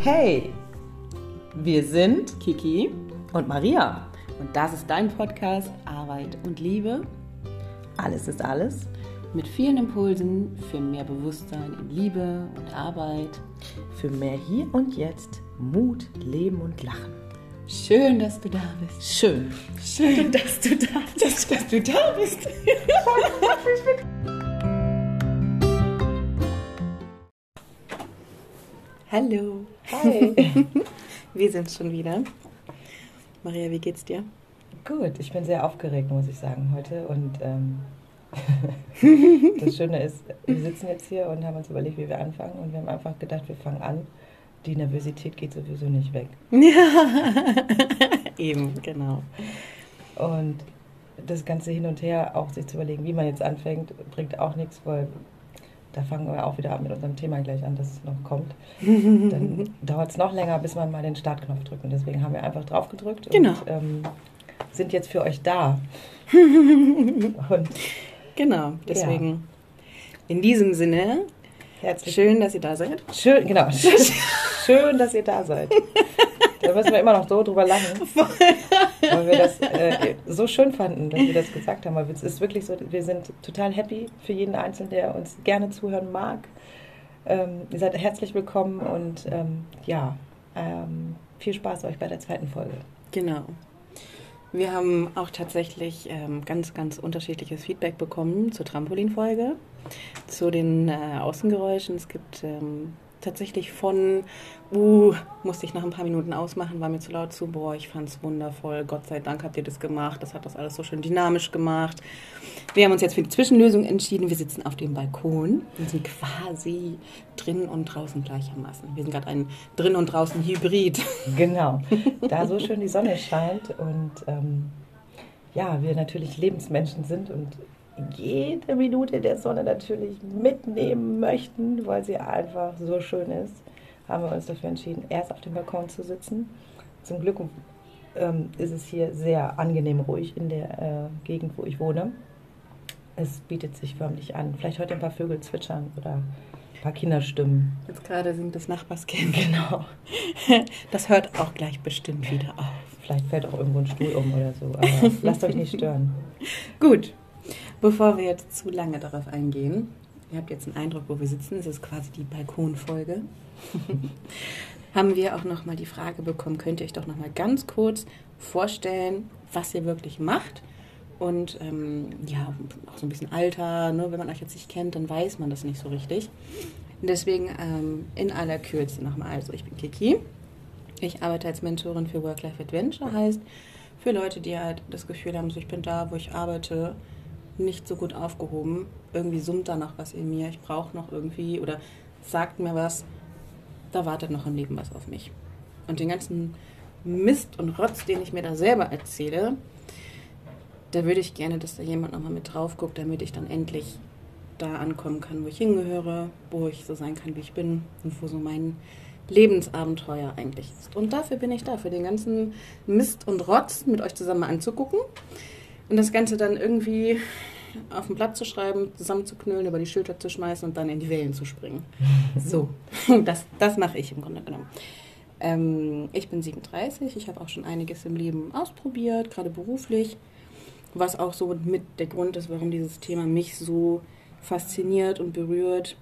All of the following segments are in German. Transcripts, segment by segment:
Hey, wir sind Kiki und Maria. und das ist dein Podcast Arbeit und Liebe Alles ist alles. mit vielen Impulsen für mehr Bewusstsein in Liebe und Arbeit. Für mehr Hier und Jetzt, Mut, Leben und Lachen. Schön, dass du da bist. Schön. Schön, dass du da bist. Dass du da bist. Hallo. Hi. Wir sind schon wieder. Maria, wie geht's dir? Gut, ich bin sehr aufgeregt, muss ich sagen, heute. Und ähm, das Schöne ist, wir sitzen jetzt hier und haben uns überlegt, wie wir anfangen. Und wir haben einfach gedacht, wir fangen an. Die Nervosität geht sowieso nicht weg. Ja. Eben, genau. Und das ganze Hin und Her, auch sich zu überlegen, wie man jetzt anfängt, bringt auch nichts, weil da fangen wir auch wieder mit unserem Thema gleich an, dass es noch kommt. Dann dauert es noch länger, bis man mal den Startknopf drückt. Und deswegen haben wir einfach drauf gedrückt Genau. und ähm, sind jetzt für euch da. und Genau, deswegen. In diesem Sinne, herzlich schön, dass ihr da seid. Schön, genau. Schön, dass ihr da seid. Da müssen wir immer noch so drüber lachen, weil wir das äh, so schön fanden, dass wir das gesagt haben. Weil es ist wirklich so, wir sind total happy für jeden Einzelnen, der uns gerne zuhören mag. Ähm, ihr seid herzlich willkommen und ähm, ja, ähm, viel Spaß euch bei der zweiten Folge. Genau. Wir haben auch tatsächlich ähm, ganz, ganz unterschiedliches Feedback bekommen zur Trampolinfolge, zu den äh, Außengeräuschen. Es gibt ähm, tatsächlich von, uh, musste ich nach ein paar Minuten ausmachen, war mir zu laut zu, boah, ich fand's wundervoll, Gott sei Dank habt ihr das gemacht, das hat das alles so schön dynamisch gemacht. Wir haben uns jetzt für die Zwischenlösung entschieden, wir sitzen auf dem Balkon und sind quasi drin und draußen gleichermaßen. Wir sind gerade ein drin und draußen Hybrid. Genau, da so schön die Sonne scheint und ähm, ja, wir natürlich Lebensmenschen sind und jede Minute der Sonne natürlich mitnehmen möchten, weil sie einfach so schön ist, haben wir uns dafür entschieden, erst auf dem Balkon zu sitzen. Zum Glück ähm, ist es hier sehr angenehm ruhig in der äh, Gegend, wo ich wohne. Es bietet sich förmlich an. Vielleicht heute ein paar Vögel zwitschern oder ein paar Kinderstimmen. Jetzt gerade singt das Nachbarskind. Genau. Das hört auch gleich bestimmt wieder auf. Vielleicht fällt auch irgendwo ein Stuhl um oder so. Aber lasst euch nicht stören. Gut, bevor wir jetzt zu lange darauf eingehen, ihr habt jetzt einen Eindruck, wo wir sitzen, es ist quasi die Balkonfolge, haben wir auch nochmal die Frage bekommen, könnt ihr euch doch nochmal ganz kurz vorstellen, was ihr wirklich macht und ähm, ja, auch so ein bisschen Alter, ne? wenn man euch jetzt nicht kennt, dann weiß man das nicht so richtig. Deswegen ähm, in aller Kürze nochmal, also ich bin Kiki, ich arbeite als Mentorin für Work-Life Adventure, heißt für Leute, die halt das Gefühl haben, so ich bin da, wo ich arbeite, nicht so gut aufgehoben. Irgendwie summt da noch was in mir. Ich brauche noch irgendwie oder sagt mir was. Da wartet noch im Leben was auf mich. Und den ganzen Mist und Rotz, den ich mir da selber erzähle, da würde ich gerne, dass da jemand nochmal mit drauf guckt, damit ich dann endlich da ankommen kann, wo ich hingehöre, wo ich so sein kann, wie ich bin und wo so mein Lebensabenteuer eigentlich ist. Und dafür bin ich da, für den ganzen Mist und Rotz mit euch zusammen anzugucken und das Ganze dann irgendwie auf ein Blatt zu schreiben, zusammenzuknüllen, über die Schulter zu schmeißen und dann in die Wellen zu springen. So, das, das mache ich im Grunde genommen. Ähm, ich bin 37, ich habe auch schon einiges im Leben ausprobiert, gerade beruflich, was auch so mit der Grund ist, warum dieses Thema mich so fasziniert und berührt.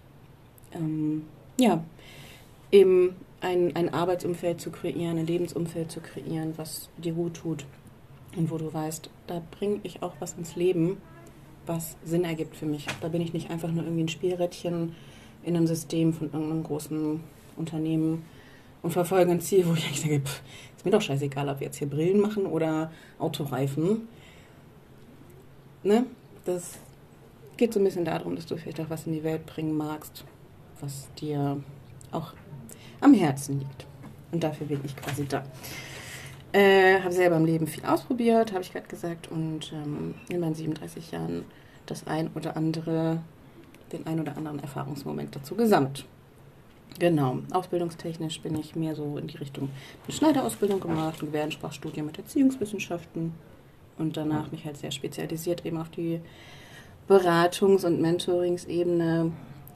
Ähm, ja, eben ein, ein Arbeitsumfeld zu kreieren, ein Lebensumfeld zu kreieren, was dir gut tut und wo du weißt, da bringe ich auch was ins Leben, was Sinn ergibt für mich. Da bin ich nicht einfach nur irgendwie ein Spielrädchen in einem System von irgendeinem großen Unternehmen und verfolge ein Ziel, wo ich eigentlich denke, pff, ist mir doch scheißegal, ob wir jetzt hier Brillen machen oder Autoreifen. Ne? Das geht so ein bisschen darum, dass du vielleicht auch was in die Welt bringen magst, was dir auch am Herzen liegt. Und dafür bin ich quasi da. Äh, habe selber im Leben viel ausprobiert, habe ich gerade gesagt, und ähm, in meinen 37 Jahren das ein oder andere, den ein oder anderen Erfahrungsmoment dazu gesammelt. Genau, ausbildungstechnisch bin ich mehr so in die Richtung eine Schneiderausbildung gemacht, ein Gebärdensprachstudium mit Erziehungswissenschaften und danach mich halt sehr spezialisiert eben auf die Beratungs- und Mentoringsebene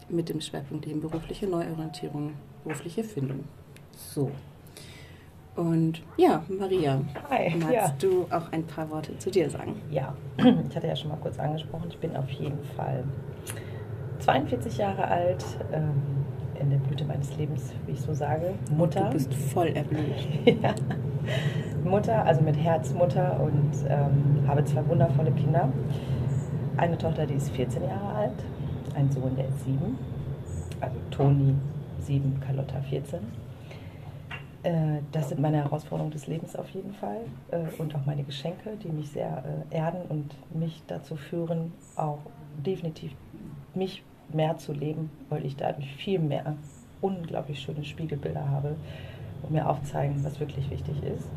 mit dem Schwerpunkt eben berufliche Neuorientierung, berufliche Findung. So. Und ja, Maria, Hi, magst ja. du auch ein paar Worte zu dir sagen? Ja, ich hatte ja schon mal kurz angesprochen, ich bin auf jeden Fall 42 Jahre alt, ähm, in der Blüte meines Lebens, wie ich so sage. Mutter. Du bist voll erblüht. ja. Mutter, also mit Herzmutter und ähm, habe zwei wundervolle Kinder. Eine Tochter, die ist 14 Jahre alt, ein Sohn, der ist sieben. Also Toni 7, Carlotta 14. Äh, das sind meine Herausforderungen des Lebens auf jeden Fall äh, und auch meine Geschenke, die mich sehr äh, erden und mich dazu führen, auch definitiv mich mehr zu leben, weil ich dadurch viel mehr unglaublich schöne Spiegelbilder habe und mir aufzeigen, was wirklich wichtig ist.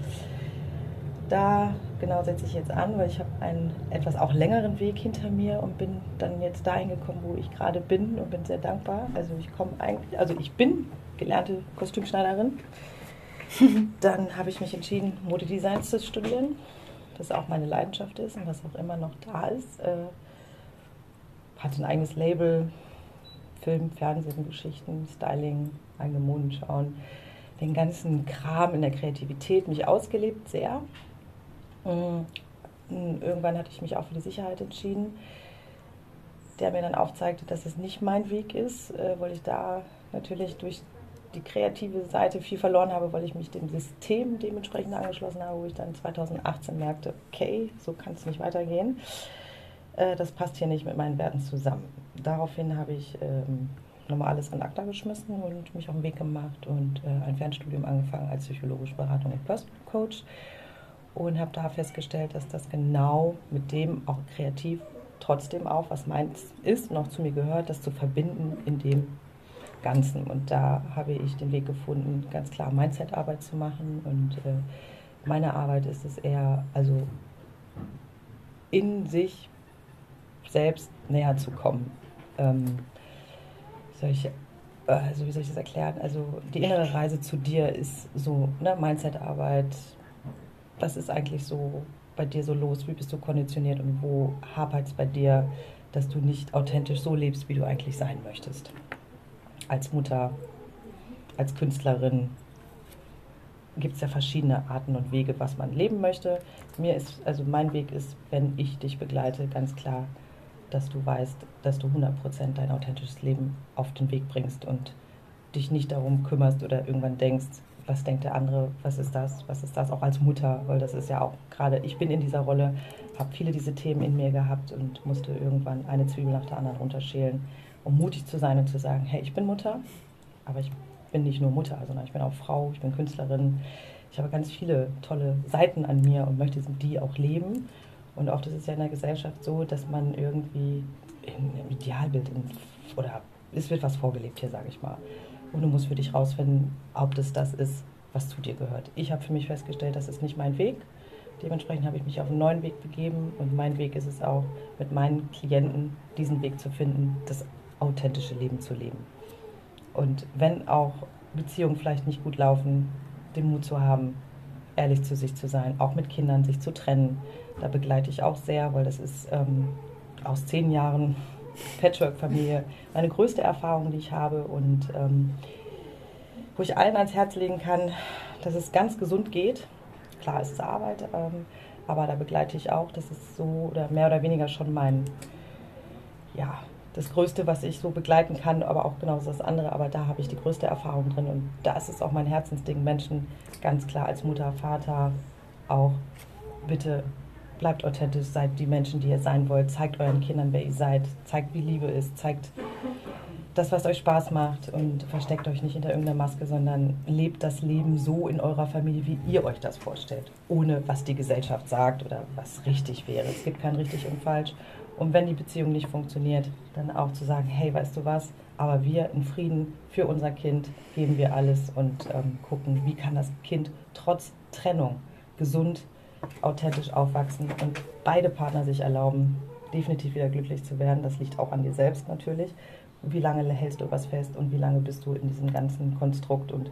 Da genau setze ich jetzt an, weil ich habe einen etwas auch längeren Weg hinter mir und bin dann jetzt dahin gekommen, wo ich gerade bin und bin sehr dankbar. Also ich komme eigentlich, also ich bin gelernte Kostümschneiderin. Dann habe ich mich entschieden, Modedesign zu studieren, das auch meine Leidenschaft ist und was auch immer noch da ist. Äh, hatte ein eigenes Label, Film, Fernsehen, Geschichten, Styling, eigene Modenschauen, den ganzen Kram in der Kreativität, mich ausgelebt sehr. Mm, Irgendwann hatte ich mich auch für die Sicherheit entschieden, der mir dann aufzeigte, dass es nicht mein Weg ist, äh, weil ich da natürlich durch die kreative Seite viel verloren habe, weil ich mich dem System dementsprechend angeschlossen habe, wo ich dann 2018 merkte, okay, so kann es nicht weitergehen. Äh, das passt hier nicht mit meinen Werten zusammen. Daraufhin habe ich ähm, nochmal alles an ACTA geschmissen und mich auf den Weg gemacht und äh, ein Fernstudium angefangen als psychologische Beratung und Personal Coach und habe da festgestellt, dass das genau mit dem auch kreativ trotzdem auch, was meins ist, noch zu mir gehört, das zu verbinden in dem Ganzen. Und da habe ich den Weg gefunden, ganz klar Mindset-Arbeit zu machen. Und äh, meine Arbeit ist es eher, also in sich selbst näher zu kommen. Ähm, solche, also wie soll ich das erklären? Also die innere Reise zu dir ist so, ne, Mindset-Arbeit, was ist eigentlich so bei dir so los? Wie bist du konditioniert und wo hapert es bei dir, dass du nicht authentisch so lebst, wie du eigentlich sein möchtest? Als Mutter, als Künstlerin gibt es ja verschiedene Arten und Wege, was man leben möchte. Mir ist, also mein Weg ist, wenn ich dich begleite, ganz klar, dass du weißt, dass du 100% dein authentisches Leben auf den Weg bringst und dich nicht darum kümmerst oder irgendwann denkst, was denkt der andere, was ist das, was ist das, auch als Mutter, weil das ist ja auch gerade, ich bin in dieser Rolle, habe viele diese Themen in mir gehabt und musste irgendwann eine Zwiebel nach der anderen runterschälen, um mutig zu sein und zu sagen, hey, ich bin Mutter, aber ich bin nicht nur Mutter, sondern ich bin auch Frau, ich bin Künstlerin, ich habe ganz viele tolle Seiten an mir und möchte die auch leben. Und oft ist es ja in der Gesellschaft so, dass man irgendwie im Idealbild in, oder es wird was vorgelebt hier, sage ich mal. Und du musst für dich rausfinden, ob das das ist, was zu dir gehört. Ich habe für mich festgestellt, das ist nicht mein Weg. Dementsprechend habe ich mich auf einen neuen Weg begeben und mein Weg ist es auch, mit meinen Klienten diesen Weg zu finden, das authentische Leben zu leben. Und wenn auch Beziehungen vielleicht nicht gut laufen, den Mut zu haben, ehrlich zu sich zu sein, auch mit Kindern sich zu trennen. Da begleite ich auch sehr, weil das ist ähm, aus zehn Jahren Patchwork-Familie meine größte Erfahrung, die ich habe und ähm, wo ich allen ans Herz legen kann, dass es ganz gesund geht. Klar, es ist Arbeit, ähm, aber da begleite ich auch. Das ist so oder mehr oder weniger schon mein, ja, das Größte, was ich so begleiten kann, aber auch genauso das andere. Aber da habe ich die größte Erfahrung drin und das ist auch mein Herzensding. Menschen ganz klar als Mutter, Vater auch bitte bleibt authentisch, seid die Menschen, die ihr sein wollt, zeigt euren Kindern, wer ihr seid, zeigt, wie Liebe ist, zeigt das, was euch Spaß macht und versteckt euch nicht hinter irgendeiner Maske, sondern lebt das Leben so in eurer Familie, wie ihr euch das vorstellt, ohne was die Gesellschaft sagt oder was richtig wäre. Es gibt kein richtig und falsch. Und wenn die Beziehung nicht funktioniert, dann auch zu sagen, hey, weißt du was, aber wir in Frieden für unser Kind geben wir alles und ähm, gucken, wie kann das Kind trotz Trennung gesund authentisch aufwachsen und beide Partner sich erlauben, definitiv wieder glücklich zu werden. Das liegt auch an dir selbst natürlich. Wie lange hältst du was fest und wie lange bist du in diesem ganzen Konstrukt und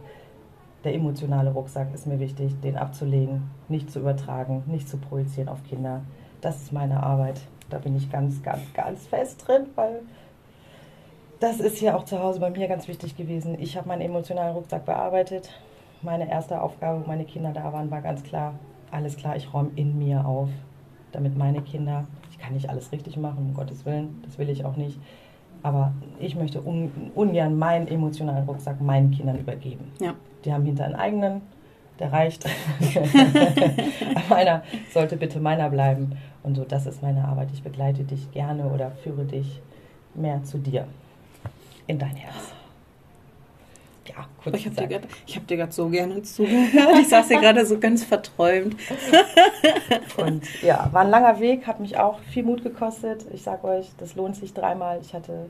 der emotionale Rucksack ist mir wichtig, den abzulegen, nicht zu übertragen, nicht zu projizieren auf Kinder. Das ist meine Arbeit. Da bin ich ganz, ganz, ganz fest drin, weil das ist ja auch zu Hause bei mir ganz wichtig gewesen. Ich habe meinen emotionalen Rucksack bearbeitet. meine erste Aufgabe, wo meine Kinder da waren, war ganz klar, alles klar, ich räume in mir auf, damit meine Kinder, ich kann nicht alles richtig machen, um Gottes Willen, das will ich auch nicht, aber ich möchte un, ungern meinen emotionalen Rucksack meinen Kindern übergeben. Ja. Die haben hinter einen eigenen, der reicht. meiner sollte bitte meiner bleiben. Und so, das ist meine Arbeit. Ich begleite dich gerne oder führe dich mehr zu dir, in dein Herz. Ja, kurz Ich habe dir gerade hab so gerne zugehört. Ich saß hier gerade so ganz verträumt. Und ja, war ein langer Weg, hat mich auch viel Mut gekostet. Ich sage euch, das lohnt sich dreimal. Ich hatte,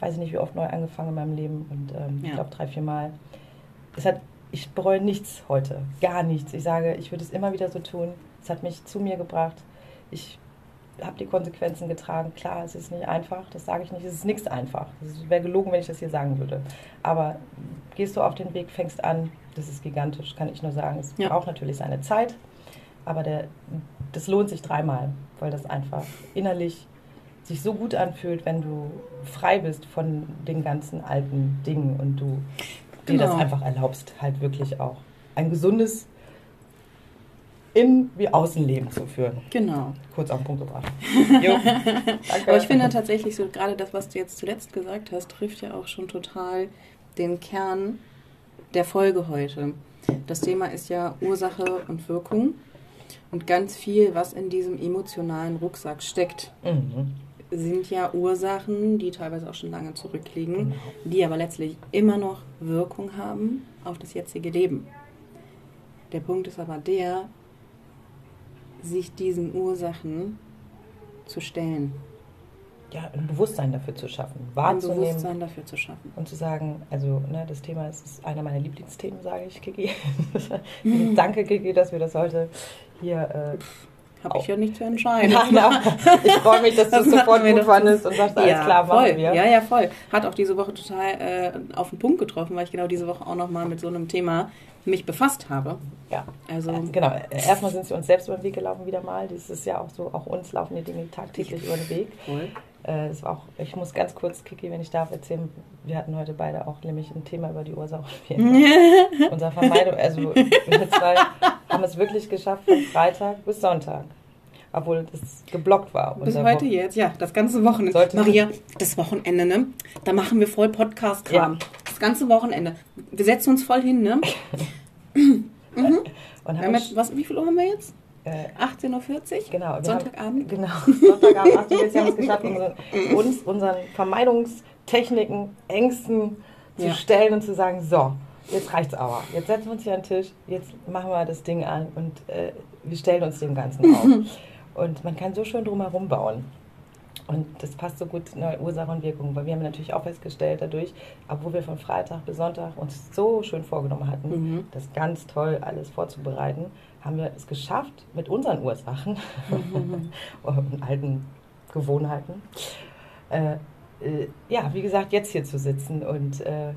weiß ich nicht, wie oft neu angefangen in meinem Leben und ähm, ja. ich glaube drei, vier Mal. Es hat, ich bereue nichts heute, gar nichts. Ich sage, ich würde es immer wieder so tun. Es hat mich zu mir gebracht. Ich habe die Konsequenzen getragen. Klar, es ist nicht einfach, das sage ich nicht, es ist nichts einfach. Es wäre gelogen, wenn ich das hier sagen würde. Aber gehst du auf den Weg, fängst an, das ist gigantisch, kann ich nur sagen. Es ja. braucht natürlich seine Zeit, aber der, das lohnt sich dreimal, weil das einfach innerlich sich so gut anfühlt, wenn du frei bist von den ganzen alten Dingen und du dir das genau. einfach erlaubst, halt wirklich auch ein gesundes in wie Außenleben zu führen. Genau. Kurz auf den Punkt gebracht. Jo, Aber ich finde tatsächlich so, gerade das, was du jetzt zuletzt gesagt hast, trifft ja auch schon total den Kern der Folge heute. Das Thema ist ja Ursache und Wirkung und ganz viel, was in diesem emotionalen Rucksack steckt. Mhm. Sind ja Ursachen, die teilweise auch schon lange zurückliegen, genau. die aber letztlich immer noch Wirkung haben auf das jetzige Leben. Der Punkt ist aber der, sich diesen Ursachen zu stellen. Ja, ein Bewusstsein dafür zu schaffen, wahrzunehmen. Ein Bewusstsein dafür zu schaffen. Und zu sagen, also ne, das Thema ist, ist einer meiner Lieblingsthemen, sage ich, Kiki. Danke, Kiki, dass wir das heute hier... Äh, habe ich ja nicht zu entscheiden. Nein, nein, ich freue mich, dass du es sofort gut fandest und sagst, alles ja, klar, voll. machen wir. Ja, ja, voll. Hat auch diese Woche total äh, auf den Punkt getroffen, weil ich genau diese Woche auch nochmal mit so einem Thema mich befasst habe. Ja, also äh, genau. Erstmal sind sie uns selbst über den Weg gelaufen wieder mal. Das ist ja auch so, auch uns laufen die Dinge tagtäglich über den Weg. Cool. Äh, das war auch, ich muss ganz kurz, Kiki, wenn ich darf, erzählen, wir hatten heute beide auch nämlich ein Thema über die Ursache. Unser Vermeidung, also wir zwei haben es wirklich geschafft von Freitag bis Sonntag obwohl das geblockt war. Bis heute Wochen. jetzt, ja, das ganze Wochenende. Sollte Maria, das Wochenende, ne? Da machen wir voll Podcast-Kram. Ja. Das ganze Wochenende. Wir setzen uns voll hin, ne? mhm. Und haben jetzt, was, wie viel Uhr haben wir jetzt? Äh, 18.40 Uhr? Genau. Sonntagabend? genau. Sonntagabend, 18 Uhr. Wir haben es geschafft, unsere, uns unseren Vermeidungstechniken, Ängsten zu ja. stellen und zu sagen, so, jetzt reicht's aber. Jetzt setzen wir uns hier an den Tisch, jetzt machen wir das Ding an und äh, wir stellen uns dem Ganzen auf. Und man kann so schön drumherum bauen. Und das passt so gut in Ursache und Wirkung, weil wir haben natürlich auch festgestellt dadurch, obwohl wir von Freitag bis Sonntag uns so schön vorgenommen hatten, mhm. das ganz toll alles vorzubereiten, haben wir es geschafft, mit unseren Ursachen mhm. und alten Gewohnheiten, äh, äh, ja, wie gesagt, jetzt hier zu sitzen und äh,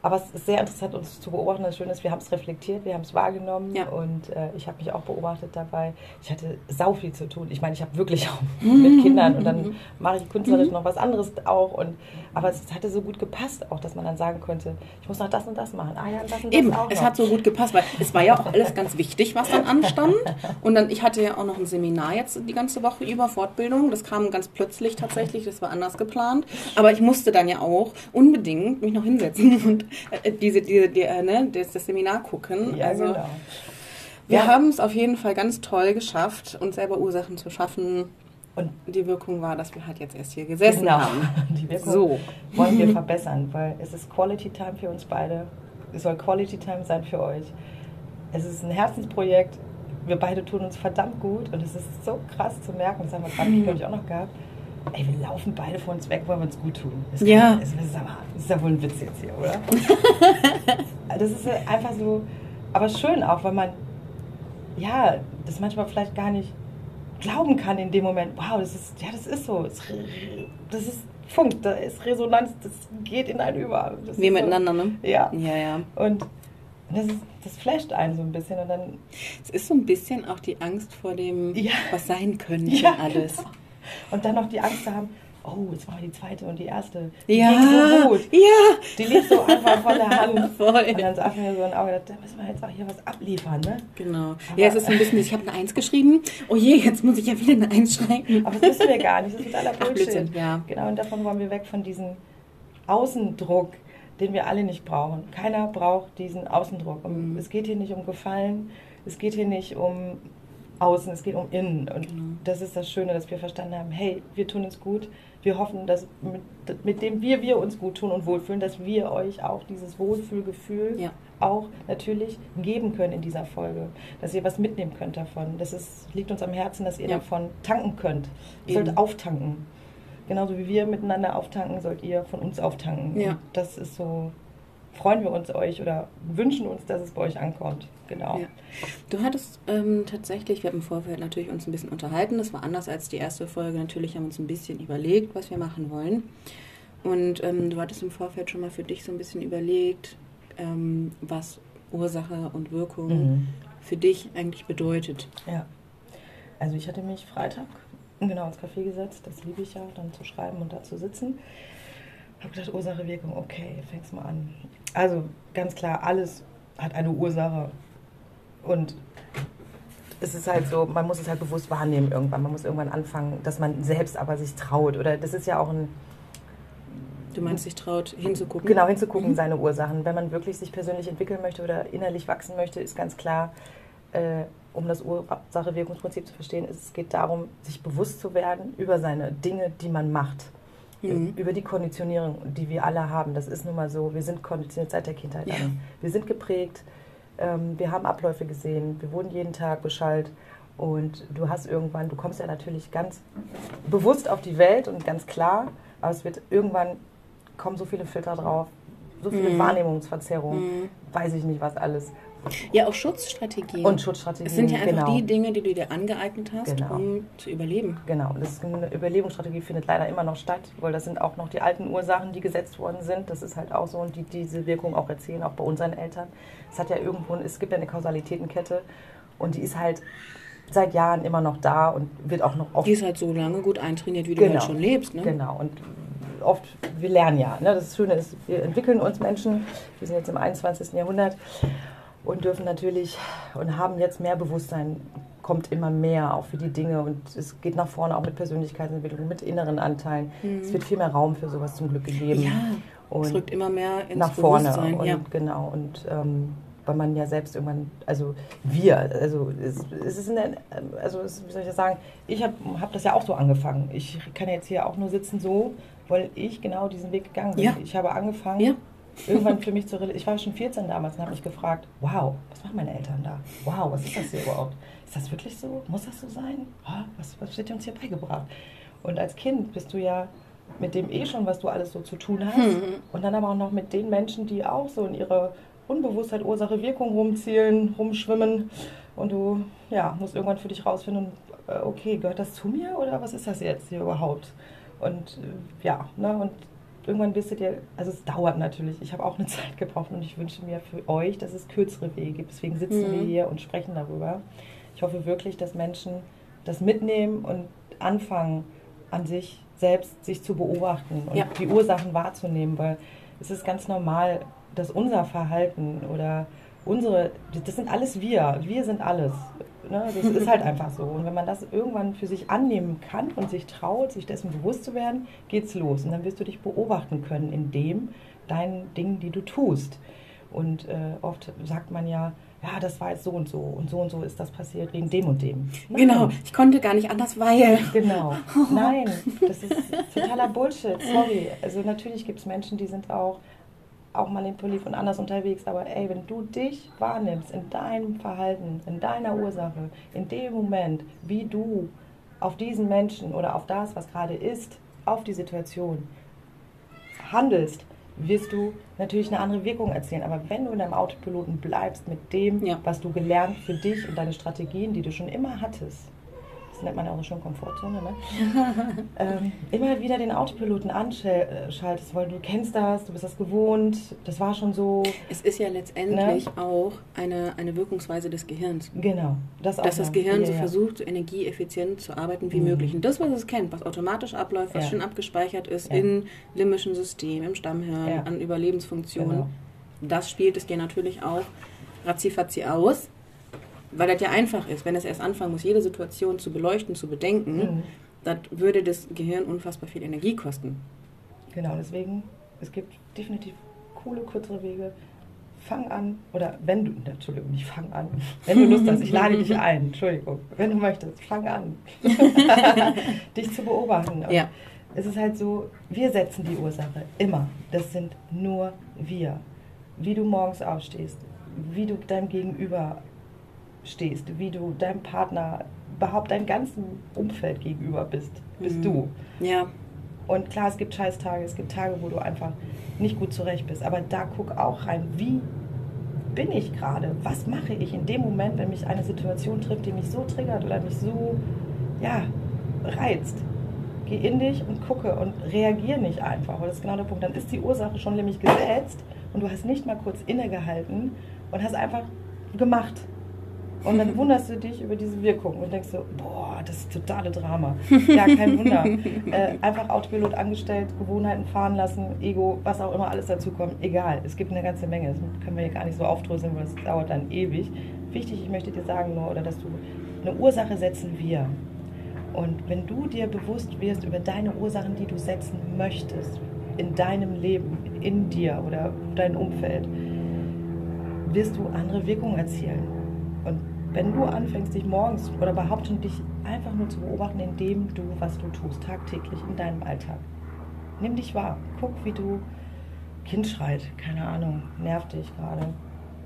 aber es ist sehr interessant, uns zu beobachten. Das Schöne ist, wir haben es reflektiert, wir haben es wahrgenommen ja. und äh, ich habe mich auch beobachtet dabei. Ich hatte sau viel zu tun. Ich meine, ich habe wirklich auch mit Kindern und dann mache ich künstlerisch noch was anderes auch. Und, aber es hatte so gut gepasst, auch dass man dann sagen könnte, ich muss noch das und das machen. Ah ja, das und das Eben, auch es noch. hat so gut gepasst, weil es war ja auch alles ganz wichtig, was dann anstand. Und dann, ich hatte ja auch noch ein Seminar jetzt die ganze Woche über Fortbildung. Das kam ganz plötzlich tatsächlich, das war anders geplant. Aber ich musste dann ja auch unbedingt mich noch hinsetzen und äh, diese, diese, die, äh, ne, das, das, Seminar gucken. Ja, also, genau. Wir ja. haben es auf jeden Fall ganz toll geschafft, uns selber Ursachen zu schaffen. Und die Wirkung war, dass wir halt jetzt erst hier gesessen genau. haben. Die Wirkung so. wollen wir verbessern, weil es ist Quality Time für uns beide. Es soll Quality Time sein für euch. Es ist ein Herzensprojekt. Wir beide tun uns verdammt gut und es ist so krass zu merken, das haben wir gerade mhm. ich auch noch gehabt ey, wir laufen beide vor uns weg, weil wir uns gut tun. Das ja. Kann, das, ist aber, das ist ja wohl ein Witz jetzt hier, oder? das ist einfach so, aber schön auch, weil man, ja, das manchmal vielleicht gar nicht glauben kann in dem Moment, wow, das ist, ja, das ist so, das ist Funk, da ist Resonanz, das geht in einen über. Das Wir miteinander, so, ne? Ja. Ja, ja. Und das, ist, das flasht einen so ein bisschen und dann... Es ist so ein bisschen auch die Angst vor dem, ja. was sein könnte ja, alles. Genau. Und dann noch die Angst zu haben, oh, jetzt machen wir die zweite und die erste. Die Ja, so gut. ja. Die lief so einfach von der Hand. Voll. Und dann saßen wir so ein Auge, da müssen wir jetzt auch hier was abliefern, ne? Genau. Aber- ja, es ist ein bisschen, ich habe eine Eins geschrieben. Oh je, jetzt muss ich ja wieder eine Eins schreiben. Aber das wissen wir gar nicht, das ist Ach, Bullshit. Blödsinn, ja. Genau, und davon wollen wir weg von diesem Außendruck, den wir alle nicht brauchen. Keiner braucht diesen Außendruck. Und Mhm. Es geht hier nicht um Gefallen, es geht hier nicht um Außen, es geht um Innen. Und Genau. das ist das Schöne, dass wir verstanden haben, hey, wir tun uns gut. Wir hoffen, dass mit, mit dem wir, wir uns gut tun und wohlfühlen, dass wir euch auch dieses Wohlfühlgefühl Ja. auch natürlich geben können in dieser Folge. Dass ihr was mitnehmen könnt davon. Das ist, liegt uns am Herzen, dass ihr Ja. davon tanken könnt. Ihr Eben. sollt auftanken. Genauso wie wir miteinander auftanken, sollt ihr von uns auftanken. Ja. Und das ist so, freuen wir uns euch oder wünschen uns, dass es bei euch ankommt. Genau. Ja. Du hattest ähm, tatsächlich, wir haben im Vorfeld natürlich uns ein bisschen unterhalten. Das war anders als die erste Folge. Natürlich haben wir uns ein bisschen überlegt, was wir machen wollen. Und ähm, du hattest im Vorfeld schon mal für dich so ein bisschen überlegt, ähm, was Ursache und Wirkung Mhm. für dich eigentlich bedeutet. Ja. Also ich hatte mich Freitag genau ins Café gesetzt, das liebe ich ja, dann zu schreiben und da zu sitzen. Habe gedacht, Ursache, Wirkung, okay, fängst mal an. Also ganz klar, alles hat eine Ursache. Und es ist halt so, man muss es halt bewusst wahrnehmen irgendwann. Man muss irgendwann anfangen, dass man selbst aber sich traut. Oder das ist ja auch ein, Du meinst, dich traut hinzugucken? Genau, hinzugucken, Mhm. seine Ursachen. Wenn man wirklich sich persönlich entwickeln möchte oder innerlich wachsen möchte, ist ganz klar, äh, um das Ursache-Wirkungsprinzip zu verstehen, ist, es geht darum, sich bewusst zu werden über seine Dinge, die man macht. Mhm. Über die Konditionierung, die wir alle haben. Das ist nun mal so, wir sind konditioniert seit der Kindheit Ja. an. Wir sind geprägt, ähm, wir haben Abläufe gesehen, wir wurden jeden Tag beschallt. Und du hast irgendwann, du kommst ja natürlich ganz bewusst auf die Welt und ganz klar, aber es wird irgendwann kommen so viele Filter drauf, so viele Mhm. Wahrnehmungsverzerrungen, Mhm. weiß ich nicht was alles. Ja, auch Schutzstrategien. Und Schutzstrategien. Es sind ja einfach genau. die Dinge, die du dir angeeignet hast, Genau. um zu überleben. Genau, und das eine Überlebensstrategie findet leider immer noch statt, weil das sind auch noch die alten Ursachen, die gesetzt worden sind. Das ist halt auch so und die diese Wirkung auch erzählen, auch bei unseren Eltern. Es hat ja irgendwo, es gibt ja eine Kausalitätenkette und die ist halt seit Jahren immer noch da und wird auch noch oft Die ist halt so lange gut eintrainiert, wie du Genau. halt schon lebst. Ne? Genau, und oft, wir lernen ja. Ne? Das Schöne ist, wir entwickeln uns Menschen, wir sind jetzt im 21. Jahrhundert und dürfen natürlich und haben jetzt mehr Bewusstsein, kommt immer mehr auch für die Dinge und es geht nach vorne auch mit Persönlichkeitsentwicklung, mit inneren Anteilen. Es wird viel mehr Raum für sowas zum Glück gegeben. Mhm. Ja, es und rückt immer mehr ins nach vorne. Bewusstsein. Und ja. genau, und ähm, weil man ja selbst irgendwann, also wir, also es, es ist eine, also es, wie soll ich das sagen, ich habe hab das ja auch so angefangen. Ich kann jetzt hier auch nur sitzen so, weil ich genau diesen Weg gegangen bin. Ja. Ich habe angefangen, Ja. Irgendwann für mich zu. Ich war schon 14 damals und habe mich gefragt, wow, was machen meine Eltern da? Wow, was ist das hier überhaupt? Ist das wirklich so? Muss das so sein? Was, was wird dir uns hier beigebracht? Und als Kind bist du ja mit dem eh schon, was du alles so zu tun hast. Mhm. Und dann aber auch noch mit den Menschen, die auch so in ihrer Unbewusstheit, Ursache, Wirkung rumzielen, rumschwimmen. Und du ja, musst irgendwann für dich rausfinden, äh, okay, gehört das zu mir oder was ist das jetzt hier überhaupt? Und äh, ja, ne, und irgendwann wirst du dir, also es dauert natürlich, ich habe auch eine Zeit gebraucht und ich wünsche mir für euch, dass es kürzere Wege gibt. Deswegen sitzen Mhm. wir hier und sprechen darüber. Ich hoffe wirklich, dass Menschen das mitnehmen und anfangen, an sich selbst sich zu beobachten und Ja. die Ursachen wahrzunehmen, weil es ist ganz normal, dass unser Verhalten oder unsere, das sind alles wir, wir sind alles. Ne? Das ist halt einfach so. Und wenn man das irgendwann für sich annehmen kann und sich traut, sich dessen bewusst zu werden, geht's los. Und dann wirst du dich beobachten können in dem, deinen Dingen, die du tust. Und äh, oft sagt man ja, ja, das war jetzt so und so und so und so ist das passiert wegen dem und dem. Nein. Genau, ich konnte gar nicht anders, weil. Genau. Nein, das ist totaler Bullshit. Sorry. Also natürlich gibt es Menschen, die sind auch, auch manipulativ und anders unterwegs. Aber ey, wenn du dich wahrnimmst in deinem Verhalten, in deiner Ursache, in dem Moment, wie du auf diesen Menschen oder auf das, was gerade ist, auf die Situation handelst, wirst du natürlich eine andere Wirkung erzielen. Aber wenn du in deinem Autopiloten bleibst mit dem, Ja. was du gelernt für dich und deine Strategien, die du schon immer hattest, das nennt man ja auch so schon Komfortzone, ne? ähm, immer wieder den Autopiloten anschaltest, weil du kennst das, du bist das gewohnt, das war schon so. Es ist ja letztendlich ne? auch eine, eine Wirkungsweise des Gehirns. Genau. Das auch Dass das Gehirn ja, so ja. versucht, so energieeffizient zu arbeiten wie mhm. möglich. Und das, was es kennt, was automatisch abläuft, was ja. schon abgespeichert ist im limbischen System, im Stammhirn, an Überlebensfunktionen, genau. das spielt es dir natürlich auch ratzifatzi aus weil das ja einfach ist, wenn es erst anfangen muss, jede Situation zu beleuchten, zu bedenken, mhm. das würde das Gehirn unfassbar viel Energie kosten. Genau, deswegen, es gibt definitiv coole, kürzere Wege. Fang an, oder wenn du, Entschuldigung, nicht fang an, wenn du Lust hast, ich lade dich ein, Entschuldigung, wenn du möchtest, fang an, dich zu beobachten. Und ja. Es ist halt so, wir setzen die Ursache, immer. Das sind nur wir. Wie du morgens aufstehst, wie du deinem Gegenüber stehst, wie du deinem Partner, überhaupt deinem ganzen Umfeld gegenüber bist, bist mhm. du. Ja. Und klar, es gibt Scheißtage, es gibt Tage, wo du einfach nicht gut zurecht bist. Aber da guck auch rein, wie bin ich gerade? Was mache ich in dem Moment, wenn mich eine Situation trifft, die mich so triggert oder mich so, ja, reizt? Geh in dich und gucke und reagier nicht einfach. das ist genau der Punkt. Dann ist die Ursache schon nämlich gesetzt und du hast nicht mal kurz innegehalten und hast einfach gemacht. Und dann wunderst du dich über diese Wirkung und denkst so, boah, das ist totale Drama. Ja, kein Wunder. äh, einfach Autopilot angestellt, Gewohnheiten fahren lassen, Ego, was auch immer alles dazu kommt. Egal, es gibt eine ganze Menge. Das können wir hier gar nicht so aufdröseln, weil es dauert dann ewig. Wichtig, ich möchte dir sagen nur, oder dass du eine Ursache setzen wir. Und wenn du dir bewusst wirst über deine Ursachen, die du setzen möchtest, in deinem Leben, in dir oder dein Umfeld, wirst du andere Wirkungen erzielen. Wenn du anfängst, dich morgens oder überhaupt dich einfach nur zu beobachten, indem du, was du tust, tagtäglich in deinem Alltag. Nimm dich wahr. Guck, wie du Kind schreit, keine Ahnung, nervt dich gerade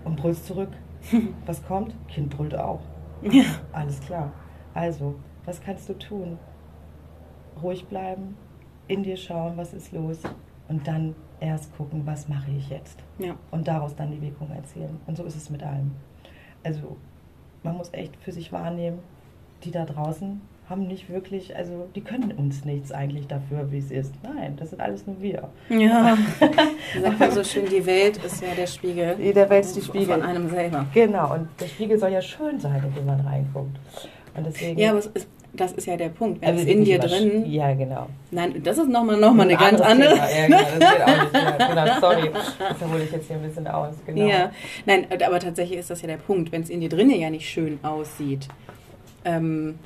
und brüllst zurück. Was kommt? Kind brüllt auch. Ja. Alles klar. Also, was kannst du tun? Ruhig bleiben, in dir schauen, was ist los und dann erst gucken, was mache ich jetzt. Ja. Und daraus dann die Wirkung erzielen. Und so ist es mit allem. Also man muss echt für sich wahrnehmen, die da draußen haben nicht wirklich, also die können uns nichts eigentlich dafür, wie es ist. Nein, das sind alles nur wir. Ja, sagt man so schön, die Welt ist ja der Spiegel. Der Welt ist die Spiegel. Von einem selber. Genau, und der Spiegel soll ja schön sein, indem man reinguckt. Deswegen, ja, aber es ist, das ist ja der Punkt. Wenn also es in dir drin. Ja, genau. Nein, das ist nochmal noch mal eine ganz andere. Ja, genau, das geht auch nicht. Ja, genau, sorry. Das hole ich jetzt hier ein bisschen aus. Genau. Ja, nein, aber tatsächlich ist das ja der Punkt. Wenn es in dir drinnen ja nicht schön aussieht, ähm,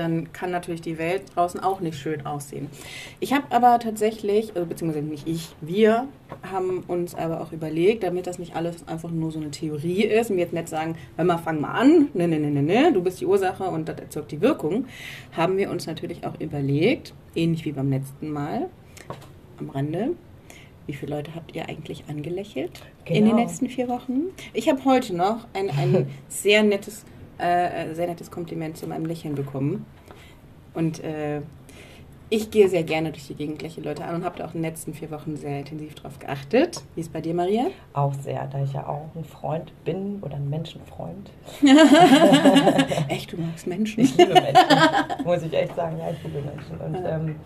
dann kann natürlich die Welt draußen auch nicht schön aussehen. Ich habe aber tatsächlich, also beziehungsweise nicht ich, wir haben uns aber auch überlegt, damit das nicht alles einfach nur so eine Theorie ist und wir jetzt nicht sagen, hör mal, fang mal an, ne, ne, ne, ne, ne, du bist die Ursache und das erzeugt die Wirkung, haben wir uns natürlich auch überlegt, ähnlich wie beim letzten Mal am Rande, wie viele Leute habt ihr eigentlich angelächelt genau. in den genau. letzten vier Wochen? Ich habe heute noch ein, ein sehr nettes äh, sehr nettes Kompliment zu meinem Lächeln bekommen. Und äh, ich gehe sehr gerne durch die Gegend, lächle Leute an und habe da auch in den letzten vier Wochen sehr intensiv drauf geachtet. Wie ist es bei dir, Maria? Auch sehr, da ich ja auch ein Freund bin oder ein Menschenfreund. echt, du magst Menschen? Ich liebe Menschen, muss ich echt sagen. Ja, ich liebe Menschen. Und ähm,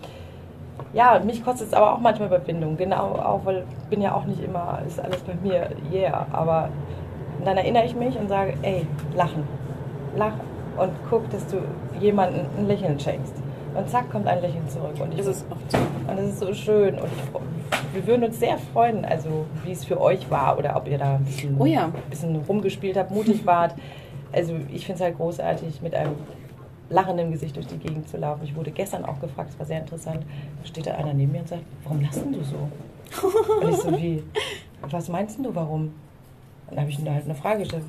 ja, mich kostet es aber auch manchmal Überwindung. Genau, auch weil ich bin ja auch nicht immer, ist alles bei mir, yeah. Aber dann erinnere ich mich und sage, ey, lachen lach und guck, dass du jemandem ein Lächeln schenkst. Und zack, kommt ein Lächeln zurück. Und das ist oft so. Und das ist so schön. Und ich, wir würden uns sehr freuen, also wie es für euch war oder ob ihr da ein bisschen, oh ja. ein bisschen rumgespielt habt, mutig wart. Also ich finde es halt großartig, mit einem lachenden Gesicht durch die Gegend zu laufen. Ich wurde gestern auch gefragt, es war sehr interessant, da steht da einer neben mir und sagt, warum lassen du so? Und ich so, wie, was meinst du, warum? Dann habe ich ihm halt eine Frage gestellt.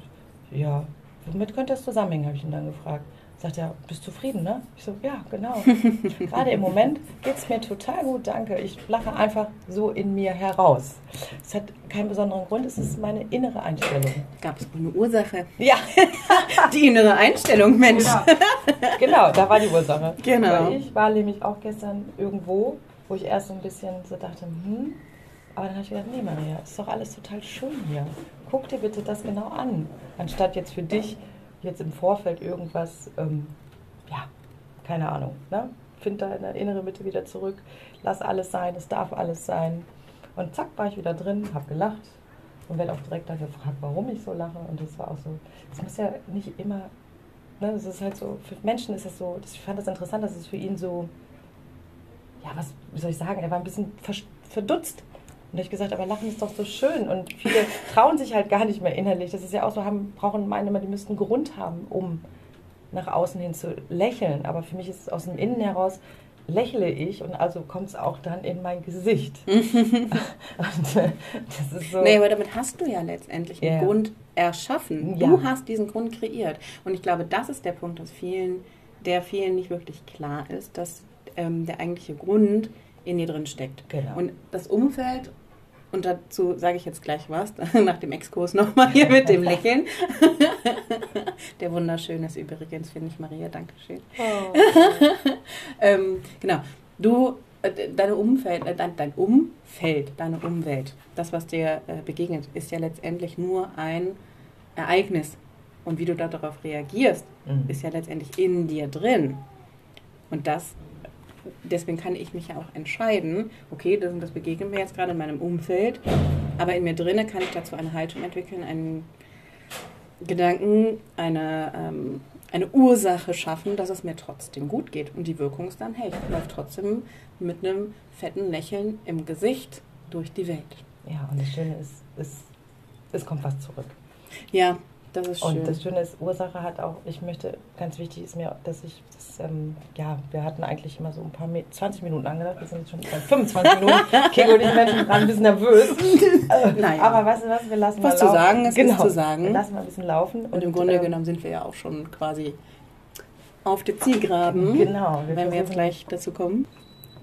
Ja, Womit könnte das zusammenhängen, habe ich ihn dann gefragt. Sagt er, bist du zufrieden, ne? Ich so, ja, genau. Gerade im Moment geht es mir total gut, danke. Ich lache einfach so in mir heraus. Es hat keinen besonderen Grund, es ist meine innere Einstellung. Gab es eine Ursache? Ja. die innere Einstellung, Mensch. Genau. genau, da war die Ursache. Genau. Weil ich war nämlich auch gestern irgendwo, wo ich erst so ein bisschen so dachte, hm, aber dann habe ich gedacht, nee Maria, ist doch alles total schön hier. Guck dir bitte das genau an. Anstatt jetzt für dich jetzt im Vorfeld irgendwas ähm, ja, keine Ahnung, ne? Find deine innere Mitte wieder zurück, lass alles sein, es darf alles sein. Und zack, war ich wieder drin, habe gelacht und werde auch direkt dann gefragt, warum ich so lache. Und das war auch so, es muss ja nicht immer, ne, es ist halt so, für Menschen ist es so, ich fand das interessant, dass es für ihn so, ja, was soll ich sagen, er war ein bisschen verdutzt. Und ich gesagt, aber Lachen ist doch so schön. Und viele trauen sich halt gar nicht mehr innerlich. Das ist ja auch so, haben, brauchen meinen immer, die müssten einen Grund haben, um nach außen hin zu lächeln. Aber für mich ist es aus dem Innen heraus, lächle ich und also kommt es auch dann in mein Gesicht. und, äh, das ist so. Nee, aber damit hast du ja letztendlich einen yeah. Grund erschaffen. Ja. Du hast diesen Grund kreiert. Und ich glaube, das ist der Punkt, dass vielen, der vielen nicht wirklich klar ist, dass ähm, der eigentliche Grund in dir drin steckt. Genau. Und das Umfeld und dazu sage ich jetzt gleich was, nach dem Exkurs nochmal hier mit dem Lächeln. Der wunderschöne ist übrigens, finde ich, Maria, Dankeschön. Oh. ähm, genau, du, äh, deine Umfeld, äh, dein, dein, Umfeld, deine Umwelt, das, was dir äh, begegnet, ist ja letztendlich nur ein Ereignis. Und wie du darauf reagierst, mhm. ist ja letztendlich in dir drin. Und das deswegen kann ich mich ja auch entscheiden, okay, das, das begegnen wir jetzt gerade in meinem Umfeld, aber in mir drinne kann ich dazu eine Haltung entwickeln, einen Gedanken, eine, ähm, eine Ursache schaffen, dass es mir trotzdem gut geht. Und die Wirkung ist dann, hey, ich läufe trotzdem mit einem fetten Lächeln im Gesicht durch die Welt. Ja, und das Schöne ist, es, es kommt was zurück. Ja, das ist schön. Und das Schöne ist, Ursache hat auch, ich möchte, ganz wichtig ist mir, dass ich, das, ähm, ja, wir hatten eigentlich immer so ein paar, 20 Minuten angedacht, wir sind jetzt schon bei 25 Minuten. Kiko und ich Menschen gerade ein bisschen nervös. naja. Aber weißt du was, wir lassen was mal laufen. Was zu sagen ist, genau. zu sagen. Wir lassen mal ein bisschen laufen. Und, und im Grunde ähm, genommen sind wir ja auch schon quasi auf der Zielgeraden. Genau. Wir wenn wir jetzt gleich dazu kommen.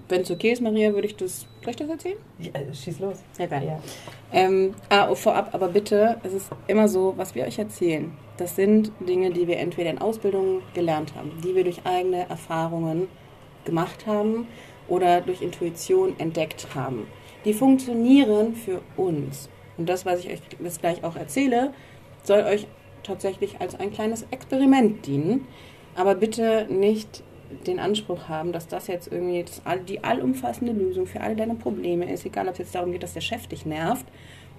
Wenn es okay ist, Maria, würde ich das gleich das erzählen? Ja, äh, schieß los. Ja, geil. Ja. Ähm, ah, oh, vorab, aber bitte, es ist immer so, was wir euch erzählen, das sind Dinge, die wir entweder in Ausbildung gelernt haben, die wir durch eigene Erfahrungen gemacht haben oder durch Intuition entdeckt haben. Die funktionieren für uns. Und das, was ich euch jetzt gleich auch erzähle, soll euch tatsächlich als ein kleines Experiment dienen. Aber bitte nicht den Anspruch haben, dass das jetzt irgendwie das, die allumfassende Lösung für all deine Probleme ist, egal ob es jetzt darum geht, dass der Chef dich nervt.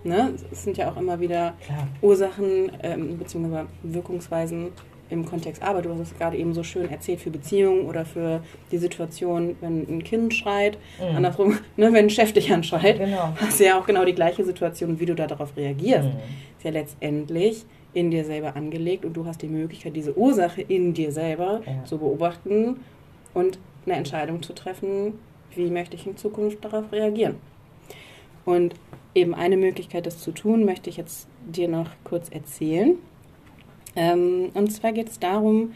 Ne? Es sind ja auch immer wieder Klar. Ursachen ähm, bzw. Wirkungsweisen im Kontext Arbeit. Du hast es gerade eben so schön erzählt für Beziehungen oder für die Situation, wenn ein Kind schreit. Mhm. Andersrum, ne, wenn ein Chef dich anschreit, genau. hast du ja auch genau die gleiche Situation, wie du da darauf reagierst. Mhm. Ist ja letztendlich in dir selber angelegt und du hast die Möglichkeit, diese Ursache in dir selber ja. zu beobachten und eine Entscheidung zu treffen, wie möchte ich in Zukunft darauf reagieren. Und eben eine Möglichkeit, das zu tun, möchte ich jetzt dir noch kurz erzählen. Ähm, und zwar geht es darum,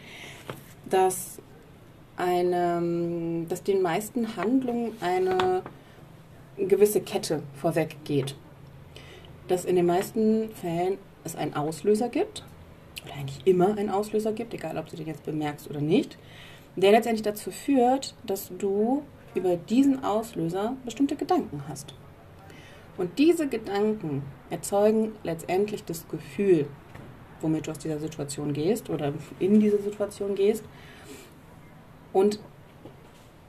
dass, eine, dass den meisten Handlungen eine gewisse Kette vorweg geht. Dass in den meisten Fällen es einen Auslöser gibt, oder eigentlich immer einen Auslöser gibt, egal ob du den jetzt bemerkst oder nicht, der letztendlich dazu führt, dass du über diesen Auslöser bestimmte Gedanken hast. Und diese Gedanken erzeugen letztendlich das Gefühl, womit du aus dieser Situation gehst oder in diese Situation gehst. Und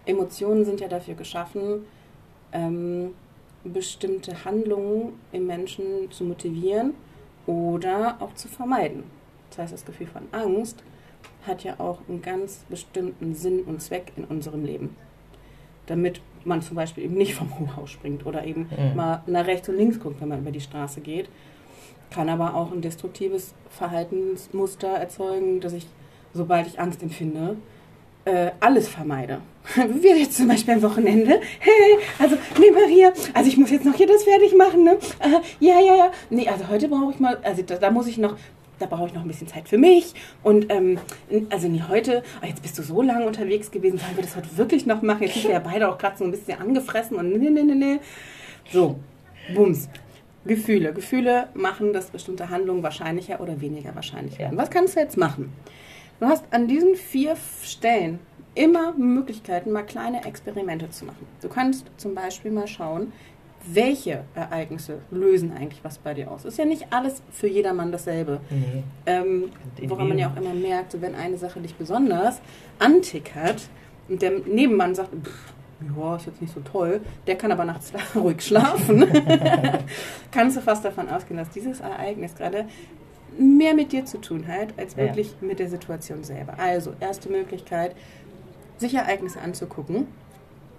Emotionen sind ja dafür geschaffen, ähm, bestimmte Handlungen im Menschen zu motivieren oder auch zu vermeiden. Das heißt, das Gefühl von Angst hat ja auch einen ganz bestimmten Sinn und Zweck in unserem Leben. Damit man zum Beispiel eben nicht vom Hochhaus springt oder eben mhm. mal nach rechts und links guckt, wenn man über die Straße geht. Kann aber auch ein destruktives Verhaltensmuster erzeugen, dass ich, sobald ich Angst empfinde, äh, alles vermeide. Wie jetzt zum Beispiel am Wochenende. Hey, also, nee, Maria, also ich muss jetzt noch hier das fertig machen, ne? Äh, ja, ja, ja. Nee, also heute brauche ich mal, also da, da, muss ich noch, da brauche ich noch ein bisschen Zeit für mich. Und, ähm, also nee, heute, oh, jetzt bist du so lange unterwegs gewesen, sollen wir das heute wirklich noch machen? Jetzt sind wir ja beide auch gerade so ein bisschen angefressen und nee, nee, nee, nee. So, bums. Gefühle. Gefühle machen, dass bestimmte Handlungen wahrscheinlicher oder weniger wahrscheinlich werden. Was kannst du jetzt machen? Du hast an diesen vier Stellen immer Möglichkeiten, mal kleine Experimente zu machen. Du kannst zum Beispiel mal schauen, welche Ereignisse lösen eigentlich was bei dir aus? Ist ja nicht alles für jedermann dasselbe. Nee. Ähm, woran man ja auch immer merkt, so wenn eine Sache dich besonders antickert und der Nebenmann sagt, pff, ja, ist jetzt nicht so toll, der kann aber nachts ruhig schlafen, kannst du fast davon ausgehen, dass dieses Ereignis gerade mehr mit dir zu tun hat, als Ja. wirklich mit der Situation selber. Also, erste Möglichkeit, sich Ereignisse anzugucken.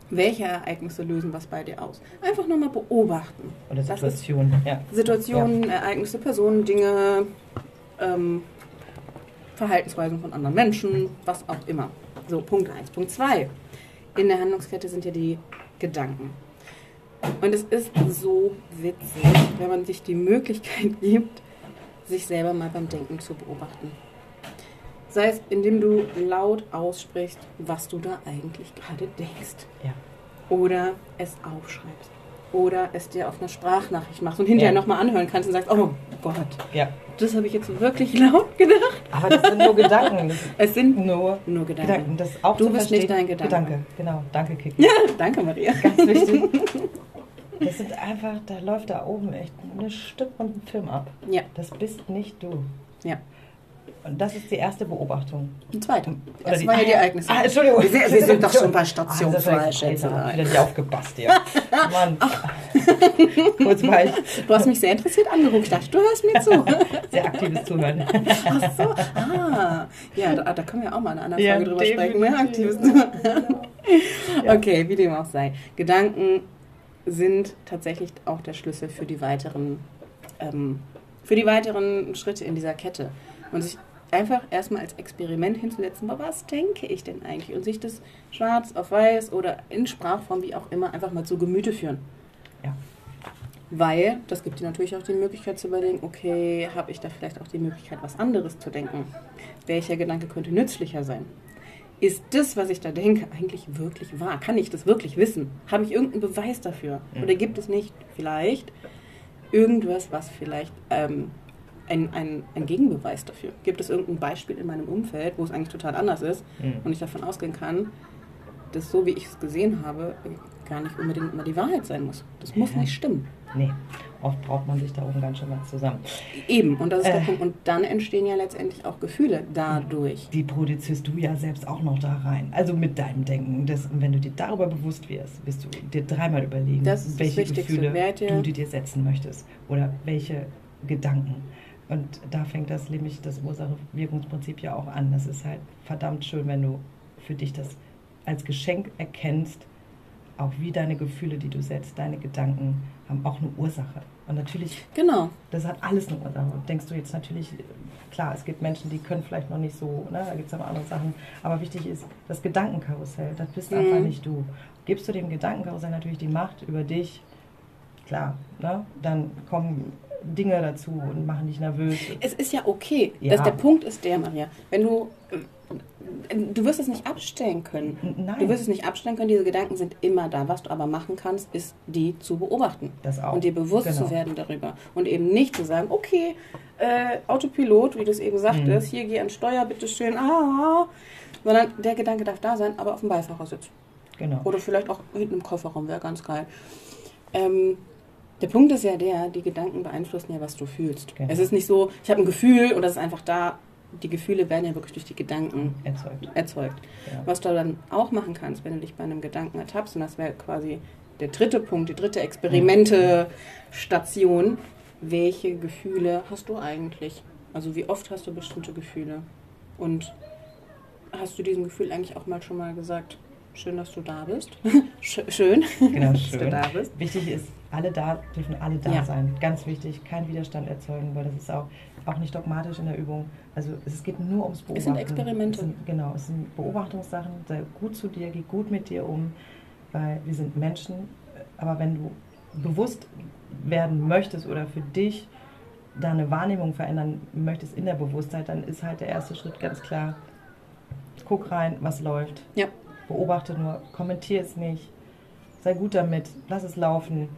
Welche Ereignisse lösen was bei dir aus? Einfach nur mal beobachten. Oder Das ist Situation, ja. Situationen, Ereignisse, Personen, Dinge, ähm, Verhaltensweisen von anderen Menschen, was auch immer. So, Punkt 1. Punkt 2. In der Handlungskette sind ja die Gedanken. Und es ist so witzig, wenn man sich die Möglichkeit gibt, sich selber mal beim Denken zu beobachten. Sei es, indem du laut aussprichst, was du da eigentlich gerade denkst Ja. oder es aufschreibst oder es dir auf einer Sprachnachricht machst und hinterher Ja. nochmal anhören kannst und sagst, oh Gott, ja. das habe ich jetzt wirklich laut gedacht. Aber das sind nur Gedanken. Das Es sind nur nur Gedanken. Gedanken. Das auch Du bist nicht dein Gedanke. Gedanke, genau. Danke, Kiki. Ja, danke Maria. Ganz wichtig. Das sind einfach, da läuft da oben echt eine Stück und ein Film ab. Ja, Das bist nicht du. ja. Und das ist die erste Beobachtung. Ein zweiter. Oder Das waren ja die Ereignisse. Ah, Entschuldigung. Sie- Sie sind doch schon bei Station Ah, war zwei, jetzt- Schätzelein. Alter, Wieder nicht aufgepasst hier. Mann. Kurz war ich Du hast mich sehr interessiert angeguckt. Ich dachte, du hörst mir zu. sehr aktives Zuhören. Ach so, ah. Ja, da, da können wir auch mal in einer anderen Ja, Folge drüber sprechen. Ne? definitiv. Aktives Ja. Okay, wie dem auch sei. Gedanken sind tatsächlich auch der Schlüssel für die weiteren, ähm, für die weiteren Schritte in dieser Kette. Und sich einfach erstmal als Experiment hinzusetzen, aber was denke ich denn eigentlich? Und sich das schwarz auf weiß oder in Sprachform, wie auch immer, einfach mal zu Gemüte führen. Ja. Weil das gibt dir natürlich auch die Möglichkeit zu überlegen, okay, habe ich da vielleicht auch die Möglichkeit, was anderes zu denken? Welcher Gedanke könnte nützlicher sein? Ist das, was ich da denke, eigentlich wirklich wahr? Kann ich das wirklich wissen? Habe ich irgendeinen Beweis dafür? Mhm. Oder gibt es nicht vielleicht irgendwas, was vielleicht ähm, ein, ein, ein Gegenbeweis dafür? Gibt es irgendein Beispiel in meinem Umfeld, wo es eigentlich total anders ist Mhm. und ich davon ausgehen kann, dass so wie ich es gesehen habe, gar nicht unbedingt immer die Wahrheit sein muss? Das muss Ja. nicht stimmen. Nee, oft braucht man sich da oben ganz schön mal zusammen. Eben, und das ist der Äh. Punkt. Und dann entstehen ja letztendlich auch Gefühle dadurch. Die produzierst du ja selbst auch noch da rein. Also mit deinem Denken. Das, und wenn du dir darüber bewusst wirst, wirst du dir dreimal überlegen, welche. Gefühle dir- du dir setzen möchtest. Oder welche Gedanken. Und da fängt das nämlich das Ursache-Wirkungsprinzip ja auch an. Das ist halt verdammt schön, wenn du für dich das als Geschenk erkennst, auch wie deine Gefühle, die du setzt, deine Gedanken haben auch eine Ursache. Und natürlich Genau. das hat alles eine Ursache. Und denkst du jetzt natürlich, klar, es gibt Menschen, die können vielleicht noch nicht so, ne, da gibt es aber andere Sachen. Aber wichtig ist das Gedankenkarussell, das bist Mhm. einfach nicht du. Gibst du dem Gedankenkarussell natürlich die Macht über dich, klar, ne, dann kommen Dinge dazu und machen dich nervös. Es ist ja okay. Ja. Das, der Punkt ist der, Maria. Wenn du. Äh, Du wirst es nicht abstellen können. Nein, Du wirst es nicht abstellen können, diese Gedanken sind immer da. Was du aber machen kannst, ist, die zu beobachten. das auch. Und dir bewusst Genau. zu werden darüber. Und eben nicht zu sagen, okay, äh, Autopilot, wie du es eben sagtest, Mhm. hier geh an Steuer, bitteschön, ah, sondern der Gedanke darf da sein, aber auf dem Beifahrersitz. Genau. Oder vielleicht auch hinten im Kofferraum, wäre ganz geil. Ähm, der Punkt ist ja der, die Gedanken beeinflussen ja, was du fühlst. Genau. Es ist nicht so, ich habe ein Gefühl und das ist einfach da. Die Gefühle werden ja wirklich durch die Gedanken Erzeugt. erzeugt. Ja. Was du dann auch machen kannst, wenn du dich bei einem Gedanken ertappst, und das wäre quasi der dritte Punkt, die dritte Experimente-Station, welche Gefühle hast du eigentlich? Also wie oft hast du bestimmte Gefühle? Und hast du diesem Gefühl eigentlich auch mal schon mal gesagt, schön, dass du da bist? Sch- schön, Genau, dass du schön. da bist. Wichtig ist, alle da dürfen alle da Ja. sein. Ganz wichtig, kein Widerstand erzeugen, weil das ist auch, auch nicht dogmatisch in der Übung. Also es geht nur ums Beobachten. Es sind Experimente. Es sind, genau, es sind Beobachtungssachen. Sei gut zu dir, geh gut mit dir um, weil wir sind Menschen. Aber wenn du bewusst werden möchtest oder für dich deine Wahrnehmung verändern möchtest in der Bewusstheit, dann ist halt der erste Schritt ganz klar, guck rein, was läuft. Ja. Beobachte nur, kommentier es nicht. Sei gut damit, lass es laufen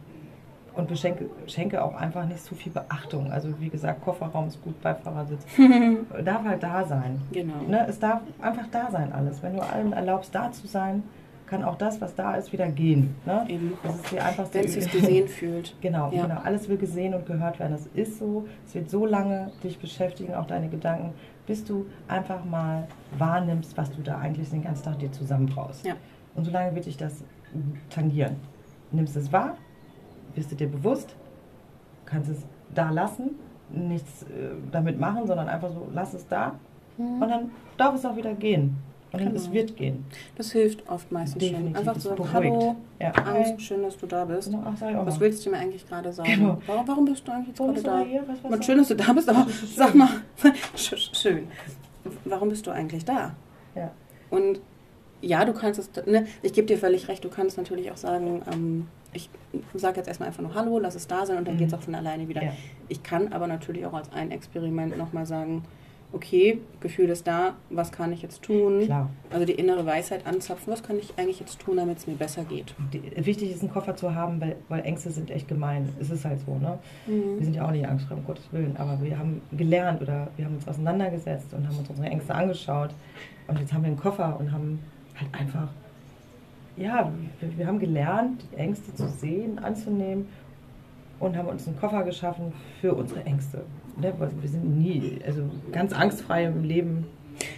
und beschenke, schenke auch einfach nicht zu viel Beachtung. Also wie gesagt, Kofferraum ist gut, Beifahrersitz. darf halt da sein. Genau. Ne? Es darf einfach da sein alles. Wenn du allen erlaubst, da zu sein, kann auch das, was da ist, wieder gehen. Ne? Eben. Das ist die einfachste Wenn es sich gesehen fühlt. Genau, Ja. genau. Alles will gesehen und gehört werden. Das ist so. Es wird so lange dich beschäftigen, auch deine Gedanken, bis du einfach mal wahrnimmst, was du da eigentlich den ganzen Tag dir zusammenbraust. Ja. Und solange wird dich das tangieren. Nimmst es wahr, bist du dir bewusst, kannst es da lassen, nichts äh, damit machen, sondern einfach so, lass es da. Und dann darf es auch wieder gehen. Und Genau. es wird gehen. Das hilft oft meistens schon. Definitiv, Einfach das so, beruhigt. hallo, Ja. Angst, schön, dass du da bist. Genau, ach, Was willst du mir eigentlich gerade sagen? Genau. Warum, warum bist du eigentlich jetzt Warum gerade da? hier? Was, was, Und schön, dass du da bist, aber schön. sag mal, sch- schön. Warum bist du eigentlich da? Ja. Und ja, du kannst es, ne, ich gebe dir völlig recht, du kannst natürlich auch sagen, ähm, ich sage jetzt erstmal einfach nur Hallo, lass es da sein und dann Mhm. geht es auch von alleine wieder. Ja. Ich kann aber natürlich auch als ein Experiment nochmal sagen, okay, Gefühl ist da, was kann ich jetzt tun? Klar. Also die innere Weisheit anzapfen, was kann ich eigentlich jetzt tun, damit es mir besser geht? Die, wichtig ist, einen Koffer zu haben, weil, weil Ängste sind echt gemein. Es ist halt so, ne? Wir sind ja auch nicht angstfrei, um Gottes Willen. Aber wir haben gelernt oder wir haben uns auseinandergesetzt und haben uns unsere Ängste angeschaut. Und jetzt haben wir einen Koffer und haben halt einfach, ja, wir, wir haben gelernt, die Ängste zu sehen, anzunehmen und haben uns einen Koffer geschaffen für unsere Ängste. Ne? Wir sind nie, also ganz angstfrei im Leben.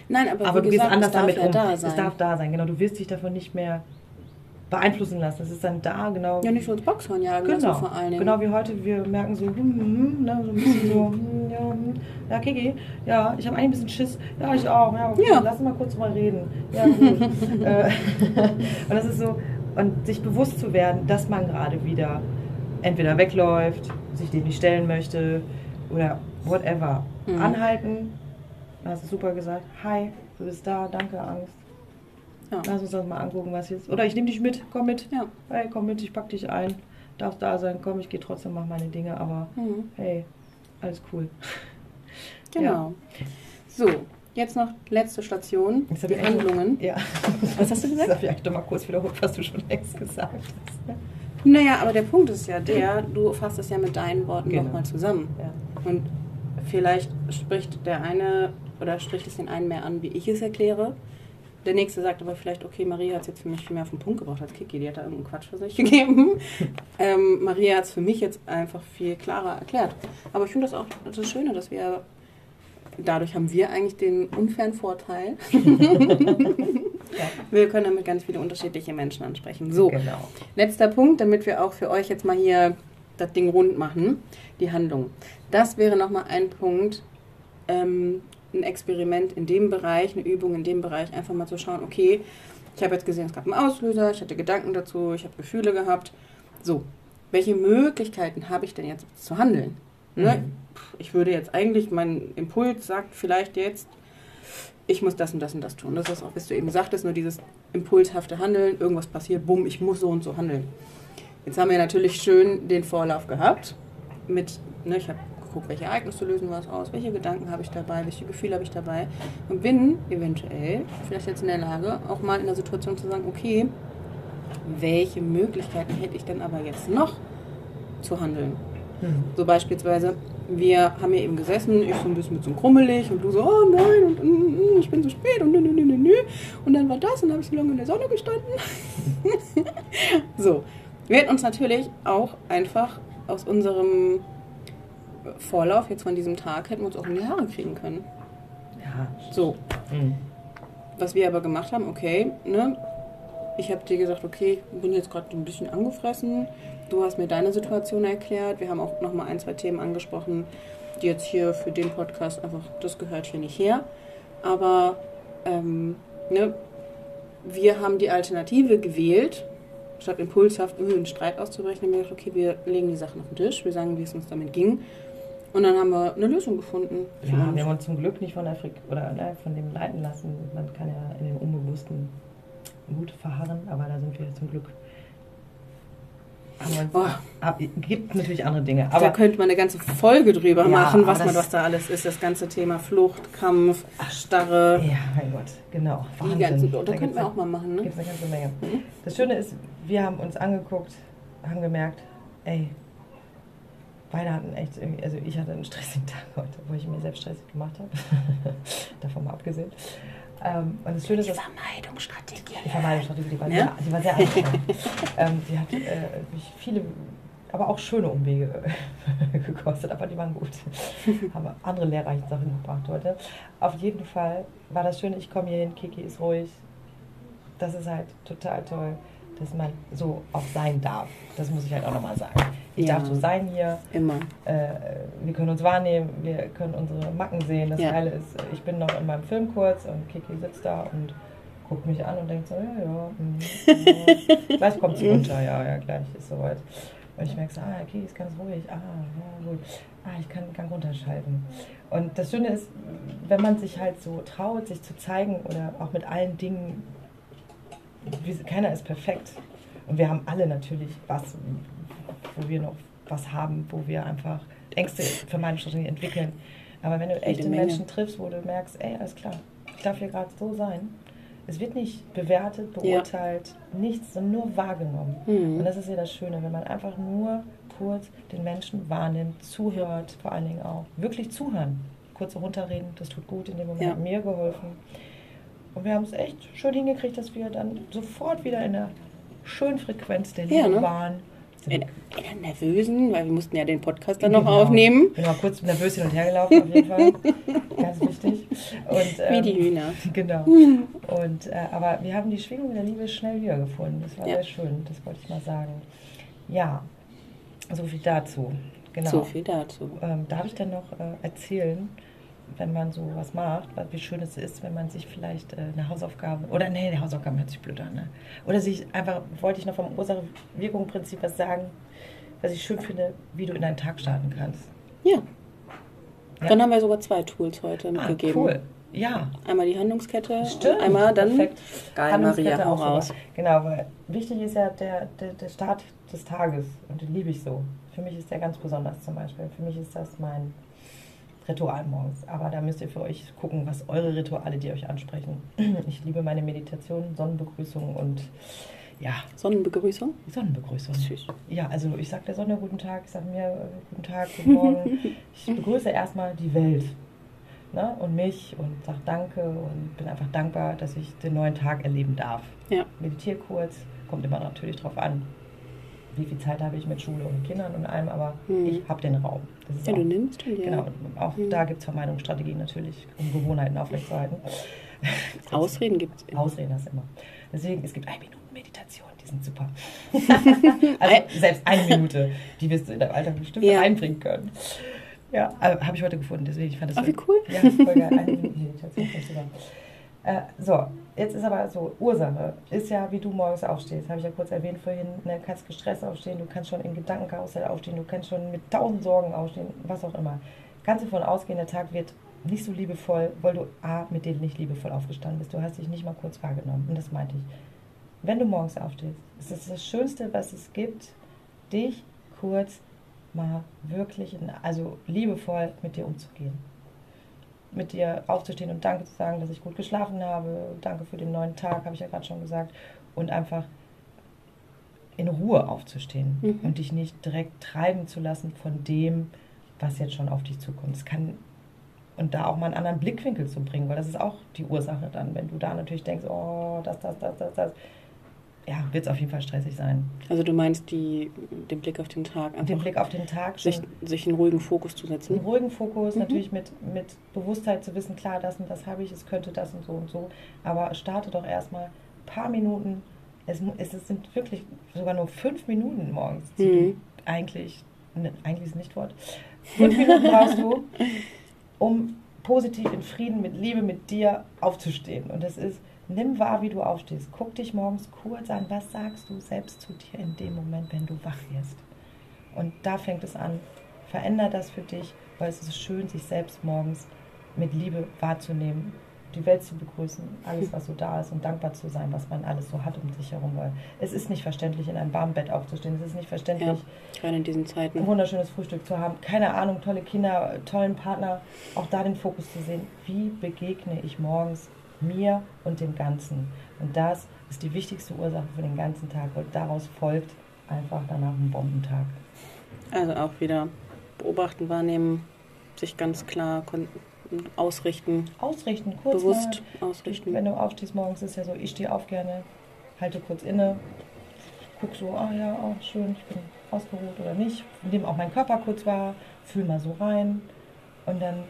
Nein, aber, Aber wie du gehst gesagt, anders es darf damit ja um. da Es darf da sein, genau. Du wirst dich davon nicht mehr beeinflussen lassen. Es ist dann da, genau. ja, nicht so ins Boxhorn jagen Genau, lassen vor allen Dingen. genau wie heute, wir merken so, hm, hm, hm, ne, so ein bisschen so, hm, ja, hm, ja, Kiki, ja, ich habe eigentlich ein bisschen Schiss, ja, ich auch, ja, okay, Ja. lass uns mal kurz drüber reden, ja, gut. Äh, und das ist so, und sich bewusst zu werden, dass man gerade wieder entweder wegläuft, sich dem nicht stellen möchte oder whatever. Mhm. Anhalten, du hast es super gesagt, hi, du bist da, danke, Angst. Ja. Lass uns das mal angucken, was jetzt. Oder ich nehme dich mit, komm mit. Ja. Hey, komm mit, ich pack dich ein. Darfst da sein, komm, ich gehe trotzdem, mach meine Dinge, aber Mhm. hey, alles cool. Genau. So, jetzt noch letzte Station, die Handlungen. Ja. Was hast du gesagt? Das habe ich eigentlich doch mal kurz wiederholt, was du schon längst gesagt hast. Naja, aber der Punkt ist ja der, du fasst es ja mit deinen Worten Genau. nochmal zusammen. Ja. Und vielleicht spricht der eine oder spricht es den einen mehr an, wie ich es erkläre. Der nächste sagt aber vielleicht, okay, Maria hat es jetzt für mich viel mehr auf den Punkt gebracht als Kiki, die hat da irgendeinen Quatsch für sich gegeben. ähm, Maria hat es für mich jetzt einfach viel klarer erklärt. Aber ich finde das auch das Schöne, dass wir, dadurch haben wir eigentlich den unfairen Vorteil. Wir können damit ganz viele unterschiedliche Menschen ansprechen. So, Genau. Letzter Punkt, damit wir auch für euch jetzt mal hier das Ding rund machen, die Handlung. Das wäre nochmal ein Punkt, ähm, ein Experiment in dem Bereich, eine Übung in dem Bereich, einfach mal zu schauen, okay, ich habe jetzt gesehen, es gab einen Auslöser, ich hatte Gedanken dazu, ich habe Gefühle gehabt. So, welche Möglichkeiten habe ich denn jetzt zu handeln? Ne? Mhm. Ich würde jetzt eigentlich, mein Impuls sagt vielleicht jetzt, ich muss das und das und das tun. Das ist auch, was du eben sagtest, nur dieses impulshafte Handeln, irgendwas passiert, bumm, ich muss so und so handeln. Jetzt haben wir natürlich schön den Vorlauf gehabt mit, ne, ich habe geguckt, welche Ereignisse lösen was aus, welche Gedanken habe ich dabei, welche Gefühle habe ich dabei und bin eventuell vielleicht jetzt in der Lage, auch mal in der Situation zu sagen, okay, welche Möglichkeiten hätte ich denn aber jetzt noch zu handeln? Mhm. So beispielsweise, wir haben hier eben gesessen, ich so ein bisschen mit so krummelig und du so, oh nein, und mm, mm, ich bin zu spät und nö, nö, nö, nö. Und dann war das und dann habe ich so lange in der Sonne gestanden. so, wir hätten uns natürlich auch einfach aus unserem Vorlauf jetzt von diesem Tag, hätten wir uns auch in die Haare kriegen können. Ja. So, Mhm. was wir aber gemacht haben, okay, ne? Ich habe dir gesagt, okay, ich bin jetzt gerade ein bisschen angefressen. Du hast mir deine Situation erklärt. Wir haben auch noch mal ein, zwei Themen angesprochen, die jetzt hier für den Podcast einfach, das gehört hier nicht her. Aber ähm, ne, wir haben die Alternative gewählt, statt impulshaft in einen Streit auszubrechen, haben wir gesagt, okay, wir legen die Sachen auf den Tisch, wir sagen, wie es uns damit ging. Und dann haben wir eine Lösung gefunden. Ja, wir haben uns zum Glück nicht von der oder ne, von dem leiten lassen. Man kann ja in dem Unbewussten gut verharren, aber da sind wir zum Glück. Oh. ab, gibt natürlich andere Dinge. da Aber könnte man eine ganze Folge drüber Ja, machen, was, man, was da alles ist. Das ganze Thema Flucht, Kampf, Starre, ja, mein Gott, genau. die Wahnsinn. ganzen. Da, Da könnten gibt's wir auch mal machen, ne? gibt es eine ganze Menge. Das Schöne ist, wir haben uns angeguckt, haben gemerkt, ey, beide hatten echt irgendwie, also ich hatte einen stressigen Tag heute, wo ich mir selbst stressig gemacht habe. Davon mal abgesehen. Ähm, und das Schöne ist, Die Vermeidungsstrategie. die Vermeidungsstrategie, die war Ja? sehr, die war sehr anstrengend. ähm, die hat äh, mich viele, aber auch schöne Umwege gekostet, aber die waren gut. Haben andere lehrreiche Sachen gebracht heute. Auf jeden Fall war das Schöne, ich komme hier hin, Kiki ist ruhig. Das ist halt total toll, dass man so auch sein darf. Das muss ich halt auch nochmal sagen. Ich Ja. darf so sein hier. Immer. Äh, wir können uns wahrnehmen, wir können unsere Macken sehen. Das Ja. Geile ist, ich bin noch in meinem Film kurz und Kiki sitzt da und guckt mich an und denkt so, ja, ja, mm, ja. gleich kommt sie runter, ja, ja, gleich ist soweit. Und ich merke so, ah, Kiki ist ganz ruhig, ah, ja, gut, ah, ich kann Gang runterschalten. Und das Schöne ist, wenn man sich halt so traut, sich zu zeigen oder auch mit allen Dingen, keiner ist perfekt. Und wir haben alle natürlich was, wo wir noch was haben, wo wir einfach Ängste für meine Strategie entwickeln. Aber wenn du echte Menge. Menschen triffst, wo du merkst, ey, alles klar, ich darf hier gerade so sein. Es wird nicht bewertet, beurteilt, nichts, sondern nur wahrgenommen. Mhm. Und das ist ja das Schöne, wenn man einfach nur kurz den Menschen wahrnimmt, zuhört, vor allen Dingen auch. Wirklich zuhören. Kurz runterreden, das tut gut. In dem Moment Ja. hat mir geholfen. Und wir haben es echt schön hingekriegt, dass wir dann sofort wieder in der schönen Frequenz der Liebe Ja, ne? waren. In, in der nervösen, weil wir mussten ja den Podcast dann noch Genau. aufnehmen. Bin mal kurz nervös hin und her gelaufen, auf jeden Fall. Ganz wichtig. Und, Wie ähm, die Hühner. Genau. Und, äh, aber wir haben die Schwingung der Liebe schnell wiedergefunden. Das war Ja. sehr schön, das wollte ich mal sagen. Ja, so viel dazu. Genau. So viel dazu. Ähm, darf ich dann noch äh, erzählen, wenn man so was macht, wie schön es ist, wenn man sich vielleicht äh, eine Hausaufgabe, oder nee, eine Hausaufgabe hört sich blöd an, ne? Oder sich einfach, wollte ich noch vom Ursache-Wirkung-Prinzip was sagen, was ich schön finde, wie du in deinen Tag starten kannst. Ja. Ja. Dann haben wir sogar zwei Tools heute Ah, mitgegeben. cool. Ja, Einmal die Handlungskette Stimmt, einmal dann. perfekt. Geil, Handlungskette Maria, auch raus. Genau, weil wichtig ist ja der, der, der Start des Tages und den liebe ich so. Für mich ist der ganz besonders zum Beispiel. Für mich ist das mein Ritual morgens. Aber da müsst ihr für euch gucken, was eure Rituale, die euch ansprechen. Ich liebe meine Meditation, Sonnenbegrüßung und ja, Sonnenbegrüßung. Sonnenbegrüßung. Süß. Ja, also ich sage der Sonne guten Tag, ich sage mir äh, guten Tag, guten Morgen. Ich begrüße erstmal die Welt ne, und mich und sage Danke und bin einfach dankbar, dass ich den neuen Tag erleben darf. Ja. Meditiere kurz, kommt immer natürlich drauf an, wie viel Zeit habe ich mit Schule und Kindern und allem, aber Mhm. ich habe den Raum. Ja, auch, du nimmst und ja. Genau, auch Mhm. da gibt es Vermeidungsstrategien natürlich, um Gewohnheiten aufrechtzuerhalten. Ausreden gibt es. Ausreden das immer. Deswegen, es gibt eine Minute Meditation, die sind super. also selbst eine Minute, die wirst du in deinem Alltag bestimmt Ja. einbringen können. Ja, habe ich heute gefunden, deswegen ich fand das Ach, wie cool. Ja, voll geil. Eine Minute Meditation. Äh, so, jetzt ist aber so, Ursache ist ja, wie du morgens aufstehst, habe ich ja kurz erwähnt vorhin, ne, kannst gestresst aufstehen, du kannst schon in Gedankenkarussell aufstehen, du kannst schon mit tausend Sorgen aufstehen, was auch immer. Kannst du davon ausgehen, der Tag wird nicht so liebevoll, weil du A, mit denen nicht liebevoll aufgestanden bist. Du hast dich nicht mal kurz wahrgenommen. Und das meinte ich. Wenn du morgens aufstehst, ist es das Schönste, was es gibt, dich kurz mal wirklich, also liebevoll mit dir umzugehen. Mit dir aufzustehen und Danke zu sagen, dass ich gut geschlafen habe. Danke für den neuen Tag, habe ich ja gerade schon gesagt. Und einfach in Ruhe aufzustehen Mhm. und dich nicht direkt treiben zu lassen von dem, was jetzt schon auf dich zukommt. Es kann und da auch mal einen anderen Blickwinkel zu bringen, weil das ist auch die Ursache dann, wenn du da natürlich denkst, oh, das, das, das, das, das, ja, wird es auf jeden Fall stressig sein. Also du meinst die, den Blick auf den Tag, Den einfach Blick auf den Tag, schon sich, sich einen ruhigen Fokus zu einen setzen. ruhigen Fokus, Mhm. natürlich mit, mit Bewusstheit zu wissen, klar, das und das habe ich, es könnte das und so und so, aber starte doch erstmal ein paar Minuten, es, mu- es sind wirklich sogar nur fünf Minuten morgens, Mhm. eigentlich, ne, eigentlich ist nicht Wort, fünf Minuten brauchst du, um positiv in Frieden, mit Liebe, mit dir aufzustehen. Und das ist, nimm wahr, wie du aufstehst. Guck dich morgens kurz an, was sagst du selbst zu dir in dem Moment, wenn du wach wirst. Und da fängt es an. Veränder das für dich, weil es ist schön, sich selbst morgens mit Liebe wahrzunehmen, die Welt zu begrüßen, alles, was so da ist und dankbar zu sein, was man alles so hat um sich herum. Weil es ist nicht verständlich, in einem warmen Bett aufzustehen. Es ist nicht verständlich, Ja, gerade in diesen Zeiten. ein wunderschönes Frühstück zu haben. Keine Ahnung, tolle Kinder, tollen Partner. Auch da den Fokus zu sehen, wie begegne ich morgens mir und dem Ganzen. Und das ist die wichtigste Ursache für den ganzen Tag, weil daraus folgt einfach danach ein Bombentag. Also auch wieder beobachten, wahrnehmen, sich ganz klar ausrichten. Ausrichten, kurz Bewusst mal. ausrichten. Wenn du aufstehst morgens, ist ja so, ich stehe auf gerne, halte kurz inne, guck so, ah ja, oh, schön, ich bin ausgeruht oder nicht. Nehme auch meinen Körper kurz wahr, fühl mal so rein und dann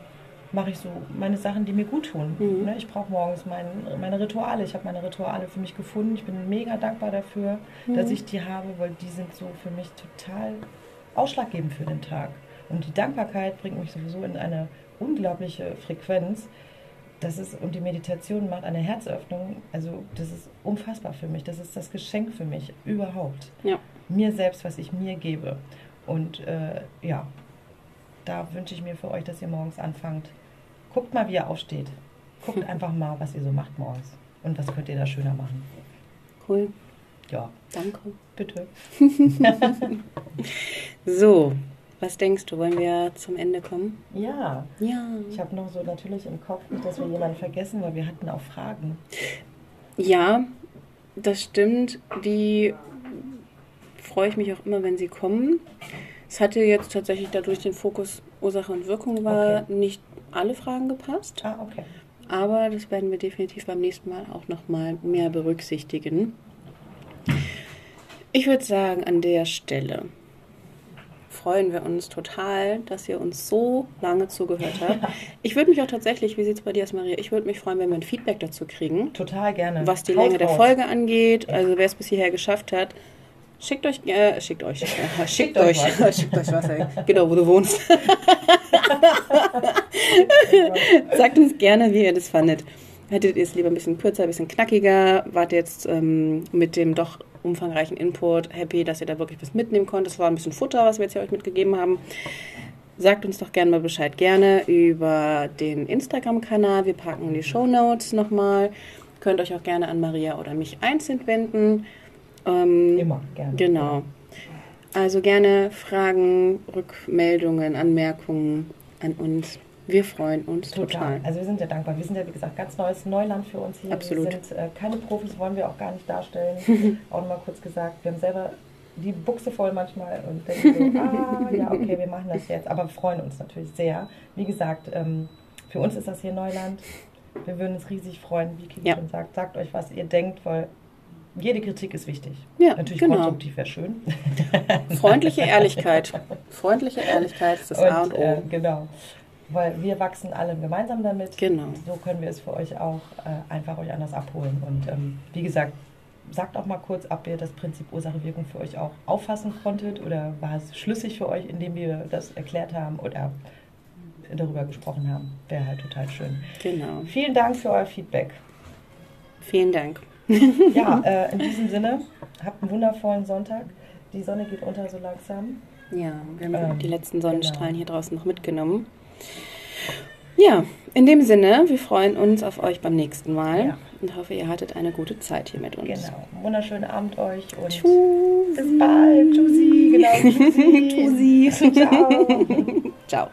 mache ich so meine Sachen, die mir gut tun. Mhm. Ne, Ich brauche morgens mein, meine Rituale. Ich habe meine Rituale für mich gefunden. Ich bin mega dankbar dafür, dass Mhm. ich die habe, weil die sind so für mich total ausschlaggebend für den Tag. Und die Dankbarkeit bringt mich sowieso in eine unglaubliche Frequenz. Das ist, und die Meditation macht eine Herzöffnung. Also, das ist unfassbar für mich. Das ist das Geschenk für mich überhaupt. Ja. Mir selbst, was ich mir gebe. Und äh, ja, da wünsche ich mir für euch, dass ihr morgens anfangt. Guckt mal, wie ihr aufsteht. Guckt einfach mal, was ihr so macht morgens. Und was könnt ihr da schöner machen. Cool, Ja, danke. bitte. So, was denkst du, wollen wir zum Ende kommen? Ja, Ja. ich habe noch so natürlich im Kopf, nicht, dass wir jemanden vergessen, weil wir hatten auch Fragen. Ja, das stimmt. Die freue ich mich auch immer, wenn sie kommen. Es hatte jetzt tatsächlich dadurch den Fokus Ursache und Wirkung war Okay. nicht alle Fragen gepasst, Ah, okay. aber das werden wir definitiv beim nächsten Mal auch noch mal mehr berücksichtigen. Ich würde sagen, an der Stelle freuen wir uns total, dass ihr uns so lange zugehört habt. Ich würde mich auch tatsächlich, wie sieht es bei dir aus, Maria? Ich würde mich freuen, wenn wir ein Feedback dazu kriegen. Total gerne. was die Länge der. Folge angeht. Also wer es bis hierher geschafft hat, schickt euch, äh, schickt euch, äh, schickt, euch, euch schickt euch was, ey. genau, wo du wohnst. Sagt uns gerne, wie ihr das fandet. Hättet ihr es lieber ein bisschen kürzer, ein bisschen knackiger? Wart jetzt ähm, mit dem doch umfangreichen Input happy, dass ihr da wirklich was mitnehmen konntet? Das war ein bisschen Futter, was wir jetzt hier euch mitgegeben haben. Sagt uns doch gerne mal Bescheid. Gerne über den Instagram-Kanal. Wir packen die Show Notes nochmal. Könnt euch auch gerne an Maria oder mich einzeln wenden. Ähm, Immer, gerne. Genau. Also gerne Fragen, Rückmeldungen, Anmerkungen an uns. Wir freuen uns Total. total. Also wir sind ja dankbar. Wir sind ja, wie gesagt, ganz neues Neuland für uns hier. Absolut. Wir sind äh, keine Profis, wollen wir auch gar nicht darstellen. auch nochmal kurz gesagt, wir haben selber die Buchse voll manchmal und denken so, ah, ja, okay, wir machen das jetzt. Aber wir freuen uns natürlich sehr. Wie gesagt, ähm, für uns ist das hier Neuland. Wir würden uns riesig freuen, wie Kiki Ja. schon sagt. Sagt euch, was ihr denkt, weil jede Kritik ist wichtig. Ja, Natürlich genau. konstruktiv wäre schön. Freundliche Ehrlichkeit. Freundliche Ehrlichkeit ist das A und O. äh, genau. Weil wir wachsen alle gemeinsam damit. Genau. So können wir es für euch auch äh, einfach euch anders abholen. Und ähm, wie gesagt, sagt auch mal kurz, ob ihr das Prinzip Ursache-Wirkung für euch auch auffassen konntet oder war es schlüssig für euch, indem wir das erklärt haben oder darüber gesprochen haben. Wäre halt total schön. Genau. Vielen Dank für euer Feedback. Vielen Dank. Ja, äh, in diesem Sinne, habt einen wundervollen Sonntag. Die Sonne geht unter so langsam. Ja, wir haben Ähm, die letzten Sonnenstrahlen genau. hier draußen noch mitgenommen. Ja, in dem Sinne, wir freuen uns auf euch beim nächsten Mal Ja. und hoffe, ihr hattet eine gute Zeit hier mit uns. Genau. Wunderschönen Abend euch und Tschüss. bis bald. Tschüssi. Genau. Tschüssi. Tschüssi. Ciao. Ciao.